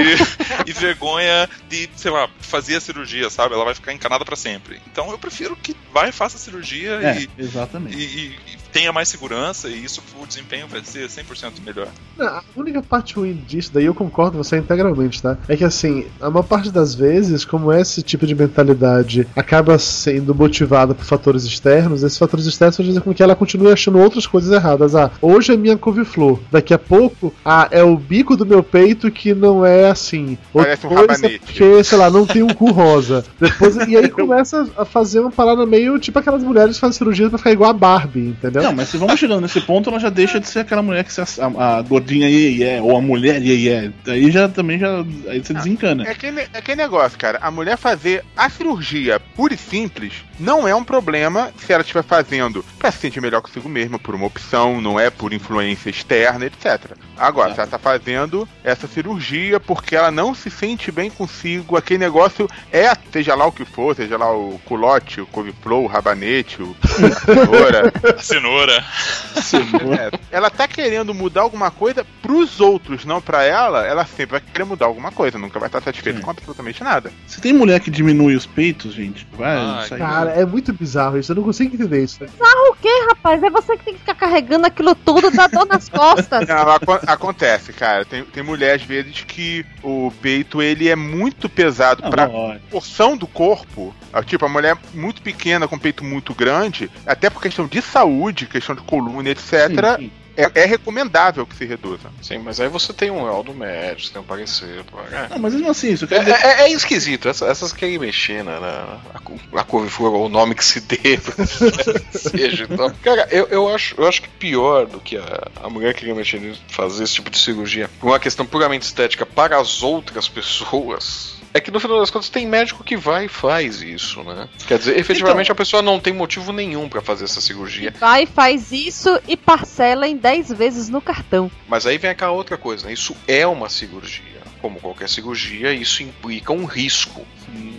e, e vergonha de, sei lá, fazer a cirurgia, sabe? Ela vai ficar encanada pra sempre. Então eu prefiro que vai, faça a cirurgia É, e, exatamente. e- e- e tenha mais segurança e isso o desempenho vai ser 100% melhor. Não, a única parte ruim disso, daí eu concordo com você integralmente, tá? É que assim, a maior parte das vezes, como esse tipo de mentalidade acaba sendo motivada por fatores externos, esses fatores externos fazem com que ela continue achando outras coisas erradas. Ah, hoje é minha couve-flor, daqui a pouco, ah, é o bico do meu peito que não é assim. Parece um é rabanete. porque, sei lá, não tem um cu rosa. Depois, e aí começa a fazer uma parada meio tipo aquelas mulheres que fazem cirurgia pra ficar igual a Barbie, entendeu? Não, mas se vamos chegando nesse ponto, ela já deixa de ser aquela mulher que se a, a, a gordinha iê, iê, ou a mulher iê, iê. Aí já também já. Aí você desencana. É aquele, é aquele negócio, cara. A mulher fazer a cirurgia pura e simples não é um problema se ela estiver fazendo pra se sentir melhor consigo mesma, por uma opção, não é por influência externa, etc. Agora, se ela tá fazendo essa cirurgia porque ela não se sente bem consigo, aquele negócio é, seja lá o que for, seja lá o culote, o couve-flor, o rabanete, o, a cenoura, A cenoura. é, ela tá querendo mudar alguma coisa pros outros, não pra ela, ela sempre vai querer mudar alguma coisa, nunca vai estar satisfeita Sim. com absolutamente nada. Se tem mulher que diminui os peitos, gente, vai. Ai, isso aí. Cara, é muito bizarro isso, eu não consigo entender isso. O que, rapaz? É você que tem que ficar carregando aquilo tudo, dá dor nas costas. Não, aco- acontece, cara. Tem, tem mulher, às vezes, que o peito ele é muito pesado Não, pra lógico. porção do corpo. Ah, Tipo, a mulher muito pequena, com peito muito grande, até por questão de saúde, questão de coluna, etc., Sim, sim. É, é recomendável que se reduza. Sim, mas aí você tem um laudo médico, você tem um parecer. pô, é. Não, mas mesmo assim, isso É, quer dizer. é- é esquisito, essa- essas querem mexer na, na a, a couve-flor, ou o nome que se dê, seja. Então. Cara, eu, eu, acho, eu acho que pior do que a, a mulher querer mexer nisso, fazer esse tipo de cirurgia, por uma questão puramente estética para as outras pessoas. É que no final das contas tem médico que vai e faz isso, né? Quer dizer, efetivamente a pessoa não tem motivo nenhum para fazer essa cirurgia. Vai, faz isso e parcela em 10 vezes no cartão. Mas aí vem aquela outra coisa, né? Isso é uma cirurgia. Como qualquer cirurgia, isso implica um risco.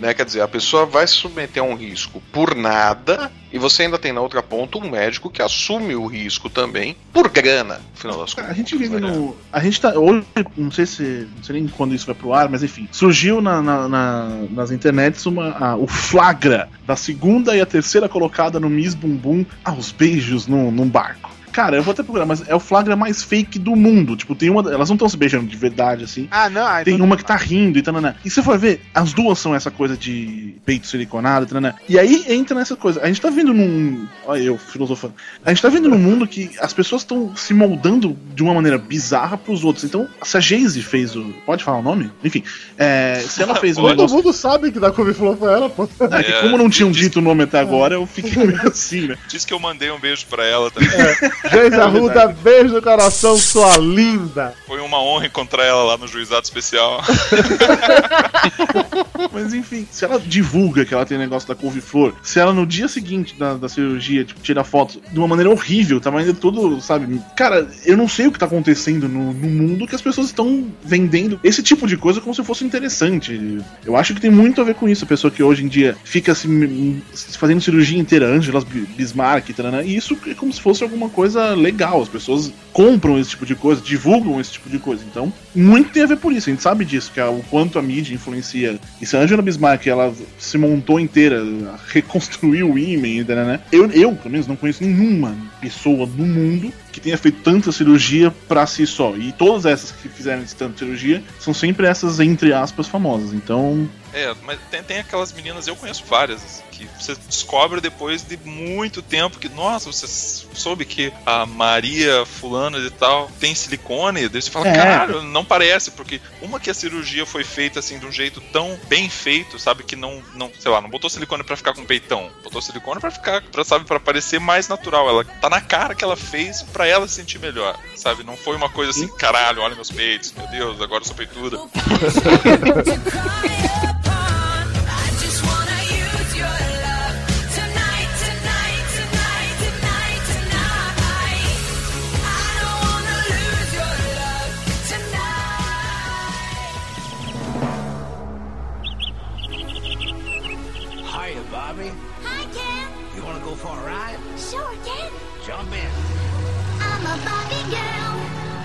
Né? Quer dizer, a pessoa vai se submeter a um risco por nada, e você ainda tem na outra ponta um médico que assume o risco também por grana, no final das contas. a gente vive né? no. A gente tá. Hoje, não sei se. Não sei nem quando isso vai pro ar, mas enfim. Surgiu na, na- na- nas internets uma, a- o flagra da segunda e a terceira colocada no Miss Bumbum aos beijos num, num barco. Cara, eu vou até procurar, mas é o flagra mais fake do mundo. Tipo, tem uma. Elas não estão se beijando de verdade, assim. Ah, não, ah, Tem então- uma que tá rindo e tal, E se for ver, as duas são essa coisa de peito siliconado, tanana. E aí entra nessa coisa. A gente tá vendo num. Olha, eu filosofando. A gente tá vendo num mundo que as pessoas estão se moldando de uma maneira bizarra pros outros. Então, se a Jayce fez o. Pode falar o nome? Enfim. é, se ela fez um Todo negócio. mundo sabe que da couve-flor foi ela, pô. É, que como não tinham dito o nome até agora, eu fiquei meio assim, né? Diz que eu mandei um beijo pra ela também. Geise Arruda, beijo no coração, sua linda. Foi uma honra encontrar ela lá no juizado especial. Mas enfim, se ela divulga que ela tem negócio da couve-flor, se ela no dia seguinte da, da cirurgia, tipo, tira foto de uma maneira horrível, tava ainda tudo, sabe? Cara, eu não sei o que tá acontecendo no, no mundo que as pessoas estão vendendo esse tipo de coisa como se fosse interessante. Eu acho que tem muito a ver com isso. A pessoa que hoje em dia fica se, se fazendo cirurgia inteira, Angela Bismarck, tarana, e isso é como se fosse alguma coisa legal. As pessoas compram esse tipo de coisa, divulgam esse tipo de coisa. Então, muito tem a ver por isso. A gente sabe disso, que é o quanto a mídia influencia. E se a Angela Bismarck ela se montou inteira, reconstruiu o ímã, né? Eu, eu, pelo menos, não conheço nenhuma pessoa no mundo que tenha feito tanta cirurgia pra si só. E todas essas que fizeram esse tanto de cirurgia são sempre essas, entre aspas, famosas. Então, É, mas tem, tem aquelas meninas, eu conheço várias, que você descobre depois de muito tempo que, nossa, você soube que a Maria fulana e tal tem silicone, daí você fala, É. caralho, não parece, porque uma que a cirurgia foi feita assim de um jeito tão bem feito, sabe, que não, não sei lá, não botou silicone pra ficar com peitão, botou silicone pra ficar, pra, sabe, para parecer mais natural, ela tá na cara que ela fez pra ela se sentir melhor, sabe, não foi uma coisa assim, caralho, olha meus peitos, meu Deus, agora eu sou peituda.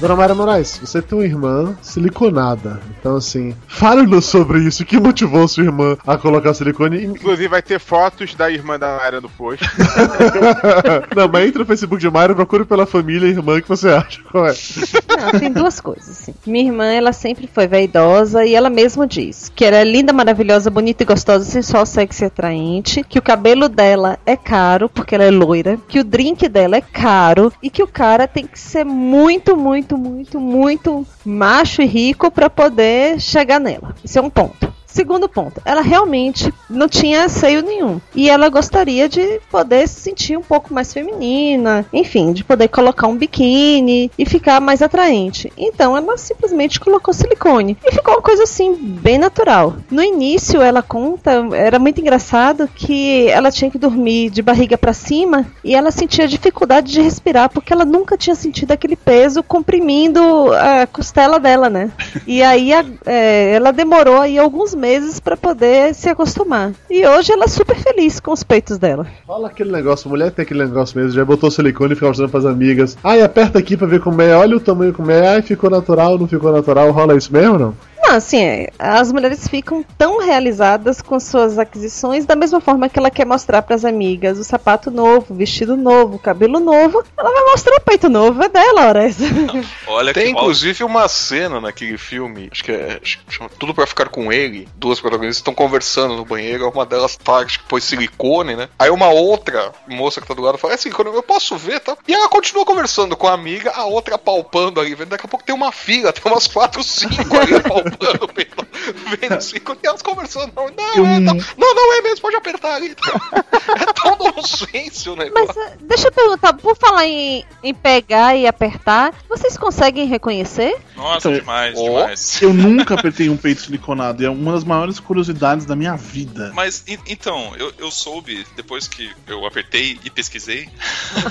Dona Mayra Moraes, você tem uma irmã siliconada. Então, assim, fale-nos sobre isso. O que motivou sua irmã a colocar silicone? Inclusive vai ter fotos da irmã da área do post. Não, mas entra no Facebook de Mayra, procure pela família e irmã que você acha. Qual é? Não, tem duas coisas, assim. Minha irmã, ela sempre foi vaidosa e ela mesma diz que ela é linda, maravilhosa, bonita e gostosa, sensual, sexy e atraente, que o cabelo dela é caro, porque ela é loira, que o drink dela é caro e que o cara tem que ser muito, muito, muito, muito macho e rico pra poder chegar nela. Isso é um ponto. Segundo ponto, ela realmente não tinha seio nenhum. E ela gostaria de poder se sentir um pouco mais feminina, enfim, de poder colocar um biquíni e ficar mais atraente. Então ela simplesmente colocou silicone. E ficou uma coisa assim, bem natural. No início, ela conta, era muito engraçado que ela tinha que dormir de barriga para cima e ela sentia dificuldade de respirar porque ela nunca tinha sentido aquele peso comprimindo a costela dela, né? E aí a- é, ela demorou aí alguns meses para poder se acostumar. E hoje ela é super feliz com os peitos dela. Fala aquele negócio, mulher tem aquele negócio mesmo, já botou silicone e fica mostrando pras amigas. Ai, aperta aqui pra ver como é, olha o tamanho como é, ai, ficou natural, não ficou natural, rola isso mesmo não? Não, assim, é, as mulheres ficam tão realizadas com suas aquisições da mesma forma que ela quer mostrar pras amigas o sapato novo, o vestido novo, o cabelo novo. Ela vai mostrar o peito novo, é dela, hora essa. Olha Tem que mal- inclusive uma cena naquele filme, acho que é chama Tudo pra Ficar com Ele. Duas protagonistas estão conversando no banheiro, uma delas tá, acho que pôs silicone, né? Aí uma outra moça que tá do lado fala: É silicone, eu posso ver, tá? E ela continua conversando com a amiga, a outra palpando ali, vendo. Daqui a pouco tem uma fila, tem umas quatro, cinco ali palpando, vendo, vendo silicone. E elas conversando: Não, não, é, tá- não, não é mesmo, pode apertar ali. É tão nonsense o negócio. Mas eh, deixa eu perguntar, por falar em, em pegar e apertar, vocês conseguem reconhecer? Nossa, Então, demais, ó, demais. Eu nunca apertei um peito siliconado. E é uma das maiores curiosidades da minha vida. Mas en- então, eu, eu soube, depois que eu apertei e pesquisei,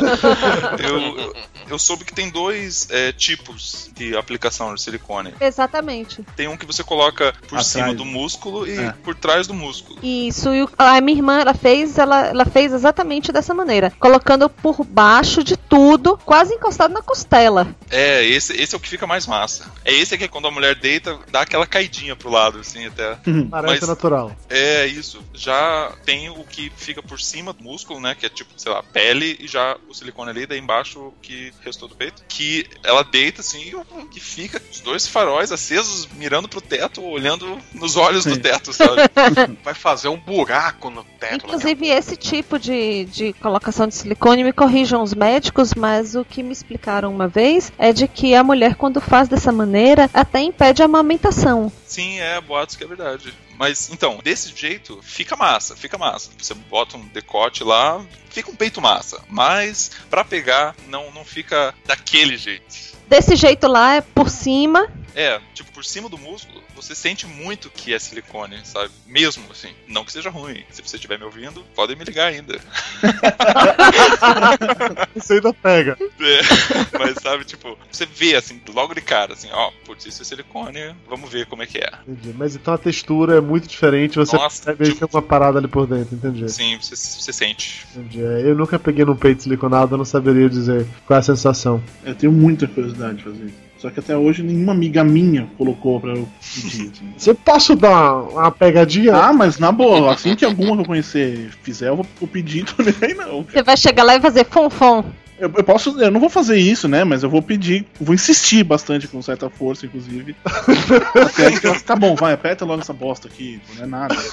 eu, eu soube que tem dois é, tipos de aplicação de silicone. Exatamente. Tem um que você coloca por Atrás. cima do músculo e É. por trás do músculo. Isso, e a minha irmã, ela fez, ela, ela fez exatamente dessa maneira, colocando por baixo de tudo, quase encostado na costela. É, esse, esse é o que fica mais massa. É esse que é quando a mulher deita, dá aquela caidinha pro lado, assim, até. Parece Mas- natural. É isso. Já tem o que fica por cima do músculo, né? Que é tipo, sei lá, pele e já o silicone ali, daí embaixo o que restou do peito. Que ela deita assim e fica os dois faróis acesos, mirando pro teto, olhando nos olhos do teto, sabe? Vai fazer um buraco no teto. Inclusive, esse tipo de, de, colocação de silicone, me corrijam os médicos, mas o que me explicaram uma vez é de que a mulher, quando faz dessa maneira, até impede a amamentação. Sim, é, boatos que é verdade. Mas então, desse jeito, fica massa, fica massa. Você bota um decote lá, fica um peito massa. Mas pra pegar, não, não fica daquele jeito. Desse jeito lá, é por cima. É, tipo, por cima do músculo, você sente muito que é silicone, sabe? Mesmo assim. Não que seja ruim. Se você estiver me ouvindo, podem me ligar ainda. Isso ainda pega. É, mas sabe, tipo, você vê assim, logo de cara, assim, ó, putz, isso é silicone, vamos ver como é que é. Entendi. Mas então a textura é muito diferente, você Nossa, percebe aí que é uma parada ali por dentro, entendi. Sim, você, você sente. Entendi. É, Eu nunca peguei num peito siliconado, eu não saberia dizer qual é a sensação. Eu tenho muita curiosidade de fazer isso. Só que até hoje nenhuma amiga minha colocou pra eu pedir. assim. Você posso dar uma pegadinha? Ah, mas na boa, assim que alguma que eu conhecer fizer, eu vou pedir também não. Você vai chegar lá e fazer fonfon. Eu, eu posso, eu não vou fazer isso, né? Mas eu vou pedir, vou insistir bastante com certa força, inclusive. Até que ela, tá bom, vai, aperta logo essa bosta aqui, não é nada.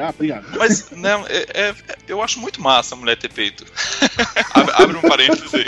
Ah, obrigado. Mas, né, é- é- eu acho muito massa a mulher ter peito. abre, abre um parênteses aí.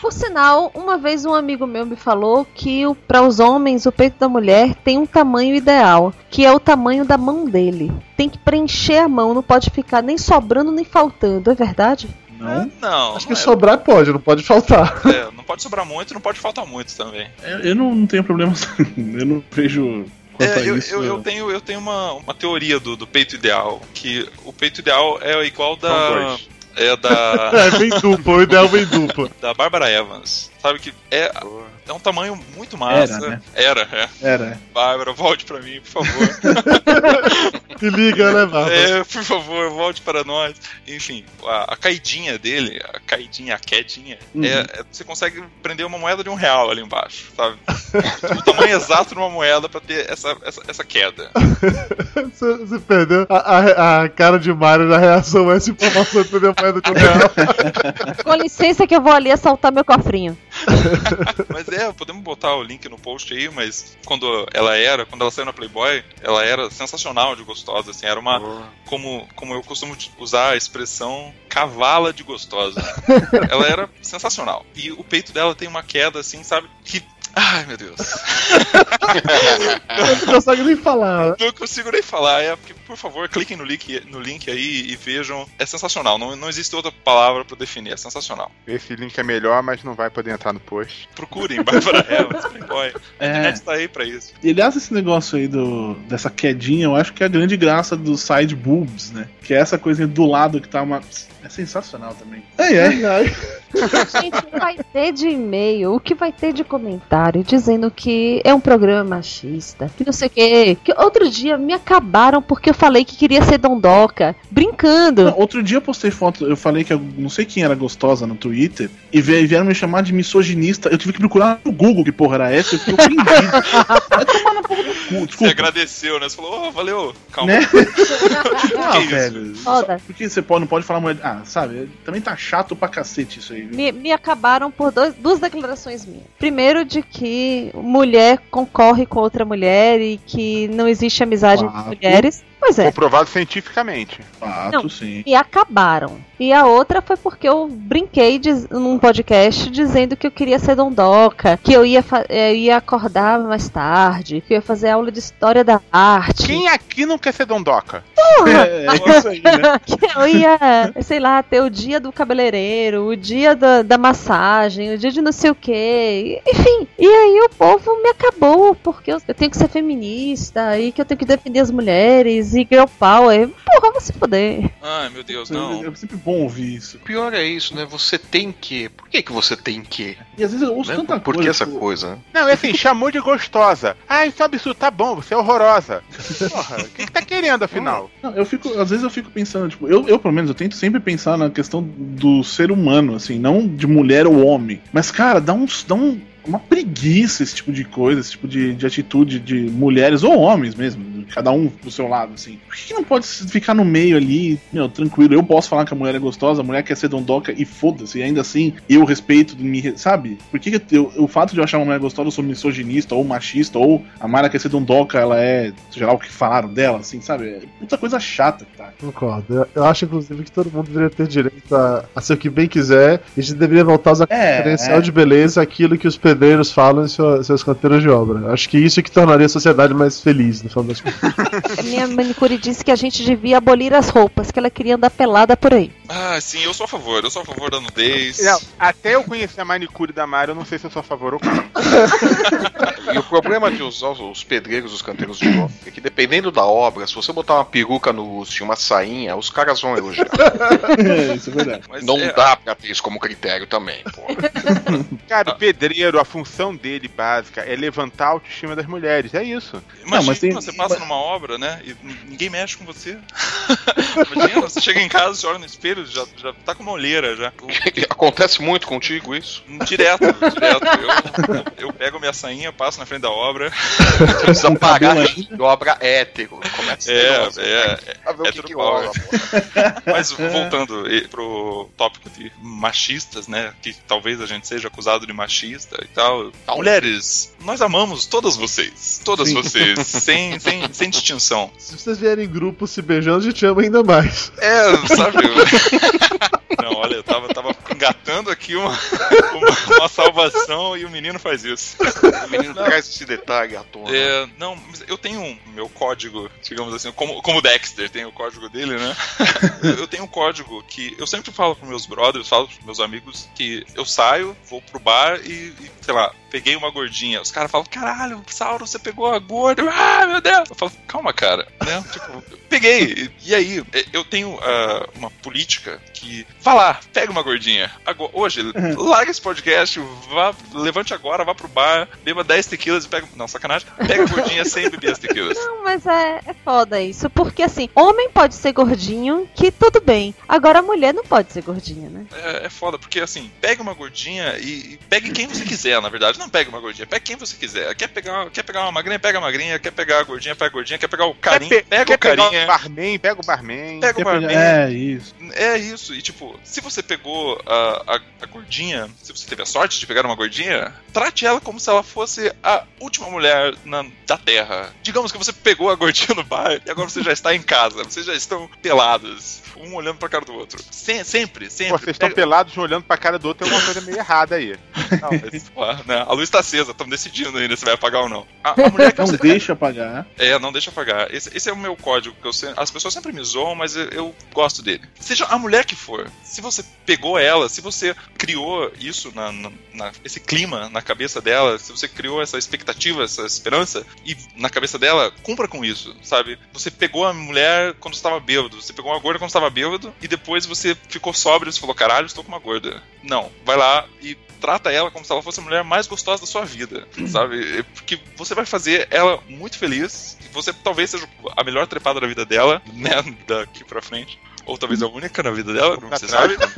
Por sinal, uma vez um amigo meu me falou que para os homens o peito da mulher tem um tamanho ideal, que é o tamanho da mão dele. Tem que preencher a mão, não pode ficar nem sobrando nem faltando, é verdade? Não? Não, Acho que não é- sobrar pode, não pode faltar. é, não pode sobrar muito, não pode faltar muito também. Eu, eu não, não tenho problema, eu não vejo quanto a É, eu, isso. eu, eu tenho, eu tenho uma, uma teoria do, do peito ideal, que o peito ideal é igual da. É da. É, vem duplo, o ideal vem duplo. da Bárbara Evans. Sabe que é, é um tamanho muito massa. Era, né? Era, é. Era. Bárbara, volte pra mim, por favor. Se liga, né, Bárbara? É, por favor, volte para nós. Enfim, a, a caidinha dele, a caidinha, a quedinha, Uhum. é, é- você consegue prender uma moeda de um real ali embaixo, sabe? o tamanho exato de uma moeda pra ter essa, essa, essa queda. Você, você perdeu a, a- a cara de Mario na reação a essa informação de perder a moeda de um real. Com licença que eu vou ali assaltar meu cofrinho. Mas é, podemos botar o link no post aí, mas quando ela era, quando ela saiu na Playboy, ela era sensacional de gostosa, assim, era uma, como, como eu costumo usar a expressão, cavala de gostosa. ela era sensacional. E o peito dela tem uma queda, assim, sabe, que... Ai, meu Deus. Não consegue nem falar. Não consigo nem falar. É porque, por favor, cliquem no link, no link aí e vejam. É sensacional. Não, não existe outra palavra pra definir. É sensacional. Esse link é melhor, mas não vai poder entrar no post. Procurem Bárbara Evans, Playboy. A É. internet tá aí pra isso. E aliás, esse negócio aí do, dessa quedinha, eu acho que é a grande graça dos side boobs, né? Que é essa coisinha do lado que tá uma. É sensacional também. É, é. Gente, o que vai ter de e-mail, o que vai ter de comentário dizendo que é um programa machista, que não sei o quê. Que outro dia me acabaram porque eu falei que queria ser dondoca, brincando. Não, outro dia eu postei foto, eu falei que eu não sei quem era gostosa no Twitter, e vie- vieram me chamar de misoginista. Eu tive que procurar no Google que porra era essa, eu fiquei ofendido. Vai tomar na porra do cu, Você agradeceu, né? Você falou, oh, valeu, calma. Né? Ah, velho. Foda. Por que você pode, não pode falar mulher. Ah, sabe? Também tá chato pra cacete isso aí, viu? Me, me acabaram por dois- duas declarações minhas. Primeiro, de que mulher concorre com outra mulher e que não existe amizade entre mulheres. Pois é. Comprovado cientificamente. Fato, Não. sim. E acabaram. E a outra foi porque eu brinquei diz- num podcast dizendo que eu queria ser dondoca, que eu ia, fa- eh, ia acordar mais tarde, que eu ia fazer aula de história da arte. Quem aqui não quer ser dondoca? É, é isso aí, né? que eu ia, sei lá, ter o dia do cabeleireiro, o dia da, da massagem, o dia de não sei o que. Enfim, e aí o povo me acabou, porque eu, eu tenho que ser feminista e que eu tenho que defender as mulheres e girl power. Porra, vai se foder. Ai, meu Deus, não. É sempre bom ouvir isso. O pior é isso, né? Você tem que. Por que, que você tem que? E às vezes eu ouço Né? tanta Por coisa. que essa tipo, coisa? Não, é assim, chamou de gostosa. Ah, isso é um absurdo. Tá bom, você é horrorosa. Porra, o que, que tá querendo afinal? Não, eu fico, às vezes eu fico pensando, tipo, eu, eu pelo menos eu tento sempre pensar na questão do ser humano, assim, não de mulher ou homem. Mas, cara, dá uns. Dá um, uma preguiça esse tipo de coisa, esse tipo de, de atitude de mulheres ou homens mesmo. Cada um do seu lado, assim. Por que, que não pode ficar no meio ali, meu, tranquilo? Eu posso falar que a mulher é gostosa, a mulher quer ser dondoca e foda-se, e ainda assim eu respeito, me, sabe? Por que, que eu, o fato de eu achar uma mulher gostosa eu sou misoginista ou machista, ou a Mara quer ser dondoca, ela é, seja lá o que falaram dela, assim, sabe? É puta coisa chata, tá? Concordo. Eu, eu acho, inclusive, que todo mundo deveria ter direito a, a ser o que bem quiser. E a gente deveria voltar a usar É, é. de beleza aquilo que os pedreiros falam em sua- seus canteiros de obra. Acho que isso é que tornaria a sociedade mais feliz, no final das contas. Minha manicure disse que a gente devia abolir as roupas, que ela queria andar pelada por aí. Ah, sim, eu sou a favor. Eu sou a favor da nudez. Não, até eu conhecer a manicure da Mara, eu não sei se eu sou a favor ou contra. E o problema de usar os, os pedreiros, os canteiros de obra, é que dependendo da obra, se você botar uma peruca no Lúcio e uma sainha, os caras vão elogiar. É, isso é verdade. Mas Não é- dá pra ter isso como critério também, pô. Cara, o pedreiro, a função dele básica é levantar a autoestima das mulheres. É isso. Imagina, mas tem- você passa numa obra, né? E ninguém mexe com você. Imagina, você chega em casa, você olha no espelho, já, já tá com uma olheira já. Acontece muito contigo isso? Direto, direto. Eu, eu pego minha sainha, passo na frente da obra. Precisa pagar de obra hétero. Começa É, negócio. é, Pra ver o que, hétero que rola. Mas voltando pro tópico de machistas, né? Que talvez a gente seja acusado de machista tal. Mulheres, nós amamos todas vocês. Todas Sim. vocês. Sem, sem, sem distinção. Se vocês vierem em grupo se beijando, a gente ama ainda mais. É, sabe? Não, olha, eu tava, tava engatando aqui uma, uma, uma salvação e o menino faz isso. O menino traz esse detalhe à tona. É, não, mas eu tenho um meu código, digamos assim, como, como o Dexter tem o código dele, né? Eu, tenho um código que eu sempre falo pros meus brothers, falo pros meus amigos que eu saio, vou pro bar e, e, sei lá, peguei uma gordinha. Os caras falam, caralho, Sauro, você pegou a gorda. Ah, meu Deus. Eu falo, calma, cara. Né? Tipo, peguei. E aí, é, eu tenho ah, uma política que. Vá lá, pega uma gordinha. Agora, hoje, larga esse podcast, vá, levante agora, vá pro bar, beba 10 tequilas e pega. Não, sacanagem. Pega a gordinha sem beber as tequilas. Não, mas é, é foda isso. Porque assim, homem pode ser gordinho, que tudo bem. Agora a mulher não pode ser gordinha, né? É, é foda, porque assim, pega uma gordinha e, e pegue quem você quiser, na verdade. Não pegue uma gordinha, pegue quem você quiser. Quer pegar, quer pegar uma magrinha, pega a magrinha. Quer pegar a gordinha, pega a gordinha. Quer pegar o pe- pega quer o pegar carinha. o barman, pega o barman. Pega o barman. É, isso. É isso, e tipo, se você pegou a, a, a gordinha, se você teve a sorte de pegar uma gordinha, trate ela como se ela fosse a última mulher na, da Terra. Digamos que você pegou a gordinha no bar e agora você já está em casa, vocês já estão pelados, um olhando pra cara do outro. Se- sempre, sempre. Vocês estão Pega- pelados olhando pra cara do outro, tem alguma coisa meio errada aí. Não, mas, pô, né, a luz tá acesa, estamos decidindo ainda se vai apagar ou não. A, a mulher que Não você. deixa apagar. É, não deixa apagar. Esse, esse é o meu código. Que eu se- as pessoas sempre me zoam, mas eu, eu gosto dele. Seja a mulher que for, se você pegou ela, se você criou isso, na, na- esse clima na cabeça dela, se você criou essa expectativa, essa esperança, e na cabeça dela, cumpra com isso, sabe? Você pegou a mulher quando estava bêbado, você pegou uma gorda quando estava bêbado, e depois você ficou sóbrio e falou: caralho, estou com uma gorda. Não, vai lá e trata ela como se ela fosse a mulher mais gostosa da sua vida, sabe? É Porque você vai fazer ela muito feliz. e Você talvez seja a melhor trepada da vida dela, né? Daqui pra frente. Ou talvez a única na vida dela, como você sabe.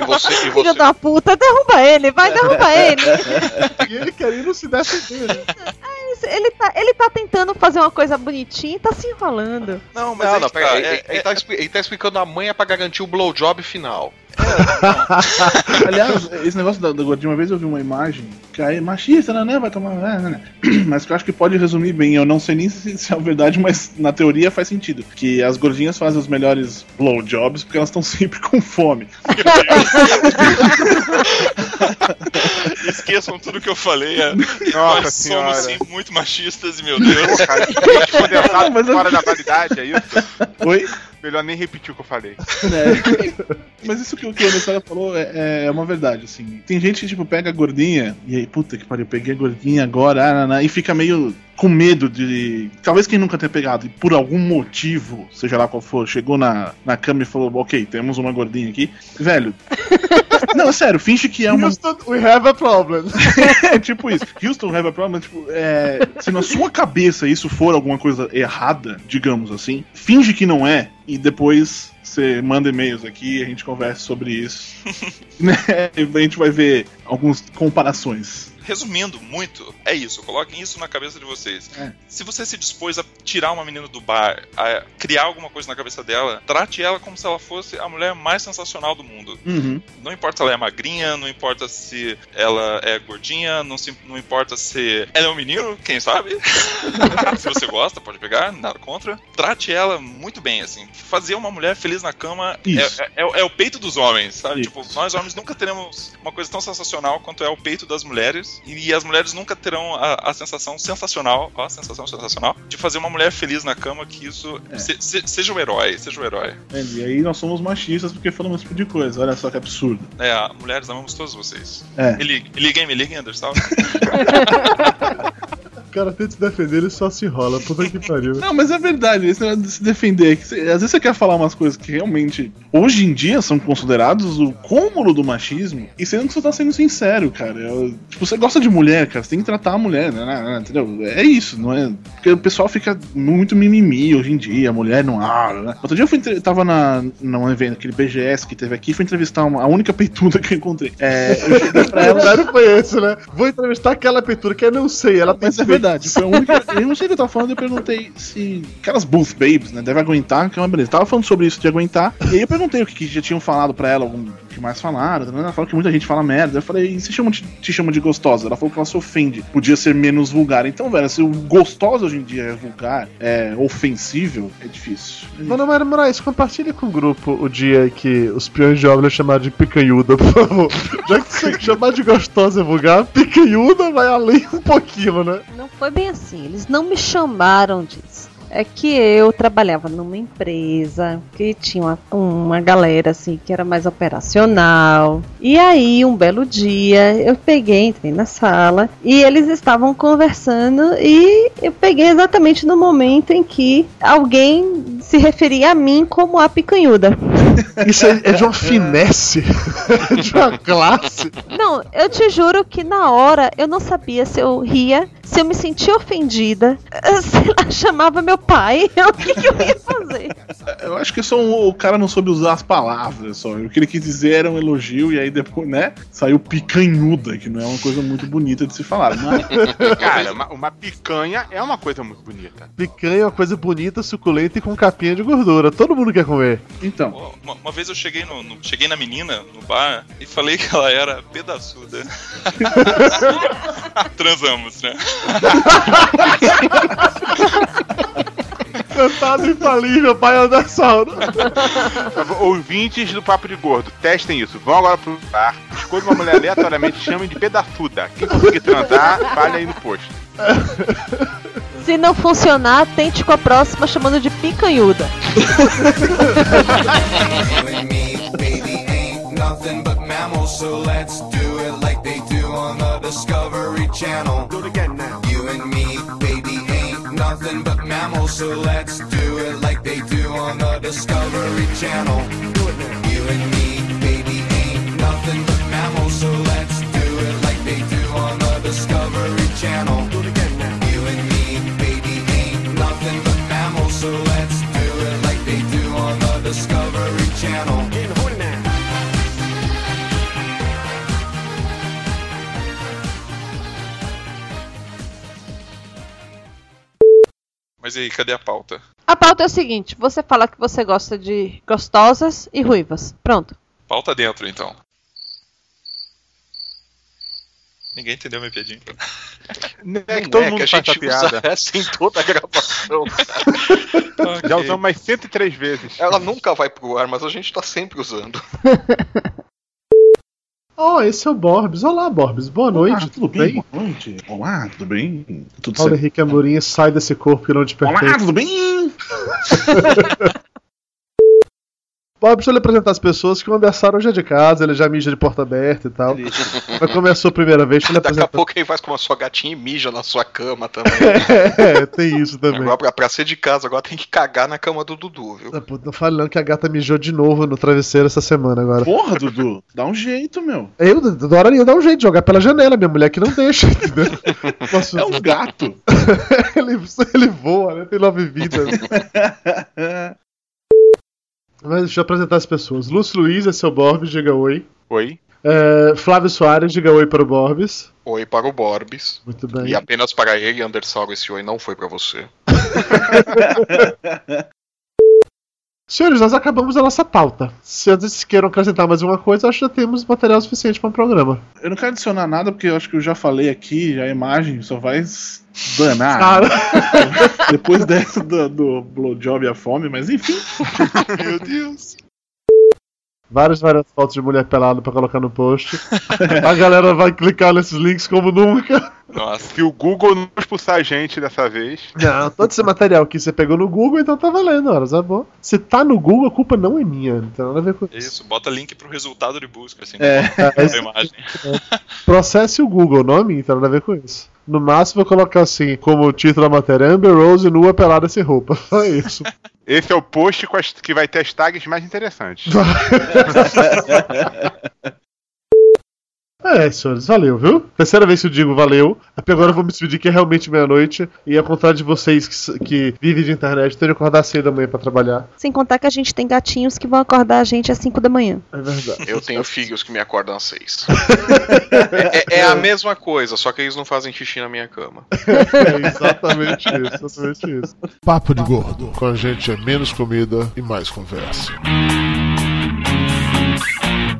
E você, e Filho você, da puta, derruba ele, vai derrubar ele. E ele querendo se defender, né? Ele tá, ele tá tentando fazer uma coisa bonitinha e tá se enrolando. Não, mas Não, aí não, tá, ele, é- ele é- tá, expli- ele tá explicando a manha pra garantir o blowjob final. Aliás, esse negócio da, da gordinha, uma vez eu vi uma imagem que aí machista, né, né, vai tomar. né, né, né. Mas que eu acho que pode resumir bem. Eu não sei nem se, se é verdade, mas na teoria faz sentido. Que as gordinhas fazem os melhores blowjobs porque elas estão sempre com fome. Esqueçam tudo que eu falei. É, Nossa nós senhora. somos sim muito machistas e meu Deus. Cara, leite condensado Mas eu- fora da validade, é isso? Oi? Melhor nem repetir o que eu falei. É. Mas isso que, o que o Alessandro falou é, é uma verdade, assim. Tem gente que, tipo, pega a gordinha e aí, puta que pariu, peguei a gordinha agora, ah, e fica meio com medo de. Talvez quem nunca tenha pegado e por algum motivo, seja lá qual for, chegou na, na cama e falou: Ok, temos uma gordinha aqui. Velho. Não, é sério, finge que é uma. Houston, we have a problem. é tipo isso. Houston have a problem, tipo, é, se na sua cabeça isso for alguma coisa errada, digamos assim, finge que não é e depois você manda e-mails aqui e a gente conversa sobre isso. né? E a gente vai ver algumas comparações. Resumindo muito, é isso. Coloquem isso na cabeça de vocês. É. Se você se dispôs a tirar uma menina do bar, a criar alguma coisa na cabeça dela, trate ela como se ela fosse a mulher mais sensacional do mundo. Uhum. Não importa se ela é magrinha, não importa se ela é gordinha, não, se- não importa se ela é um menino, quem sabe? se você gosta, pode pegar, nada contra. Trate ela muito bem, assim. Fazer uma mulher feliz na cama é, é- é- é o peito dos homens, sabe? Isso. Tipo, nós homens nunca teremos uma coisa tão sensacional quanto é o peito das mulheres. E, as mulheres nunca terão a, a sensação sensacional, ó, a sensação sensacional, de fazer uma mulher feliz na cama, que isso É. se- se- seja o herói, seja o herói. E aí nós somos machistas porque falamos esse tipo de coisa. Olha só que absurdo. É, mulheres amamos todos vocês. É. Me liguem, me liguem, Anderson. O cara tenta se defender, ele só se enrola. Puta que pariu. Não, mas é verdade, esse negócio de se defender. que você- às vezes você quer falar umas coisas que realmente, hoje em dia, são considerados o cúmulo do machismo, e sendo que você tá sendo sincero, cara. Eu- tipo, você gosta de mulher, cara, você tem que tratar a mulher, né? né, né, Entendeu? É isso, não é? Porque o pessoal fica muito mimimi hoje em dia, a mulher não. Ah, né? Outro dia eu fui, tava na, num evento, aquele BGS que teve aqui, fui entrevistar uma- a única peituda que eu encontrei. É, eu cheguei pra ela. foi esse, né? Vou entrevistar aquela pintura que eu não sei. Ela tem Mas é verdade, foi a única. Eu não sei o que eu tava falando, eu perguntei se. Aquelas Booth Babes, né? Deve aguentar, que é uma beleza. Tava falando sobre isso de aguentar. E aí eu perguntei o que, que já tinham falado pra ela, algum mais falaram. Ela falou que muita gente fala merda. Eu falei, e se chamam de, te chamam de gostosa? Ela falou que ela se ofende. Podia ser menos vulgar. Então, velho, se o gostosa hoje em dia é vulgar, é ofensível, é difícil. Dona Maria Moraes, compartilhe com o grupo o dia que os peões de obra chamaram de picanhuda, por favor. Já que você chamar de gostosa é vulgar, picanhuda vai além um pouquinho, né? Não foi bem assim, eles não me chamaram disso. É que eu trabalhava numa empresa que tinha uma, uma galera assim que era mais operacional. E aí, um belo dia, eu peguei, entrei na sala e eles estavam conversando e eu peguei exatamente no momento em que alguém se referia a mim como a picanhuda. Isso é, é de uma finesse, de uma classe. Não, eu te juro que na hora eu não sabia se eu ria, se eu me sentia ofendida, se ela chamava meu pai, o que, que eu ia fazer? Eu acho que só um- o cara não soube usar as palavras só. O que ele quis dizer era um elogio, e aí depois, né? Saiu picanhuda, que não é uma coisa muito bonita de se falar. Mas, Cara, uma, uma picanha é uma coisa muito bonita. Picanha é uma coisa bonita, suculenta e com capinha de gordura. Todo mundo quer comer. então, Uma, uma vez eu cheguei, no, no- cheguei na menina, no bar, e falei que ela era pedaçuda. Transamos, né? Cantado infalível, pai Andersauro. Ouvintes do Papo de Gordo, testem isso. Vão agora pro bar, escolha uma mulher aleatoriamente e chamem de pedaçuda. Quem conseguir transar, vale aí no post. Se não funcionar, tente com a próxima chamando de picanhuda. Nothing but mammals, so let's do it like they do on the Discovery Channel. Do it again so let's do it like they do on the Discovery Channel. Mas e aí, cadê a pauta? A pauta é o seguinte: você fala que você gosta de gostosas e ruivas. Pronto. Pauta dentro, então. Ninguém entendeu minha piadinha. É que Não todo é mundo que a faz gente essa usa piada. essa em toda a gravação. Já usamos mais 103 vezes. Ela nunca vai pro ar, mas a gente tá sempre usando. Oh, esse é o Borbs. Olá, Borbs. Boa noite. ah, tudo bem? Boa noite. Olá, tudo bem? Tudo Paulo certo? Henrique Amorim sai desse corpo que não te Olá, pertence. tudo bem? Bob, deixa eu lhe apresentar as pessoas que o Andersaro hoje é de casa, ele já mija de porta aberta e tal. Mas como é a primeira vez, deixa eu lhe Daqui a pouco ele faz com a sua gatinha e mija na sua cama também. É, tem isso também. Agora, pra, pra ser de casa, agora tem que cagar na cama do Dudu, viu? Ah, puta, Não fale não que a gata mijou de novo no travesseiro essa semana agora. Porra, Dudu, dá um jeito, meu. Eu adoraria dar um jeito de jogar pela janela, minha mulher que não deixa, entendeu? Posso- É um gato. ele, ele voa, né? Tem nove vidas. Mas deixa eu apresentar as pessoas. Lúcio Luiz é seu Bob, diga oi. Oi. É, Flávio Soares, diga oi para o Borbis. Oi para o Borbis. Muito bem. E apenas para ele, Andersauro, esse oi não foi para você. Senhores, nós acabamos a nossa pauta. Se vocês queiram acrescentar mais alguma coisa, acho que já temos material suficiente para um programa. Eu não quero adicionar nada, porque eu acho que eu já falei aqui, a imagem só vai danar. Cara. Depois dessa do, do blowjob e a fome, mas enfim. Meu Deus. Várias, várias fotos de mulher pelada pra colocar no post. a galera vai clicar nesses links como nunca. Nossa. Se o Google não expulsar a gente dessa vez. Não, todo esse material que você pegou no Google, então tá valendo, horas, tá bom. Se tá no Google, a culpa não é minha, não tem nada a ver com isso. Isso, bota link pro resultado de busca, assim, É. a imagem. Processe o Google, não a mim, então nada a ver com isso. No máximo, eu vou colocar assim, como título da matéria: Amber Rose nua pelada sem roupa. Só isso. Esse é o post as- que vai ter as tags mais interessantes. É, senhores, valeu, viu? Terceira vez que eu digo valeu. Até agora eu vou me despedir que é realmente meia-noite. E ao contrário de vocês que, que vivem de internet, tenho que acordar cedo amanhã pra trabalhar. Sem contar que a gente tem gatinhos que vão acordar a gente às 5 da manhã. É verdade. Eu tenho filhos que me acordam às seis. é, é a mesma coisa, só que eles não fazem xixi na minha cama. É exatamente isso, exatamente isso. Papo de Gordo. Com a gente é menos comida e mais conversa.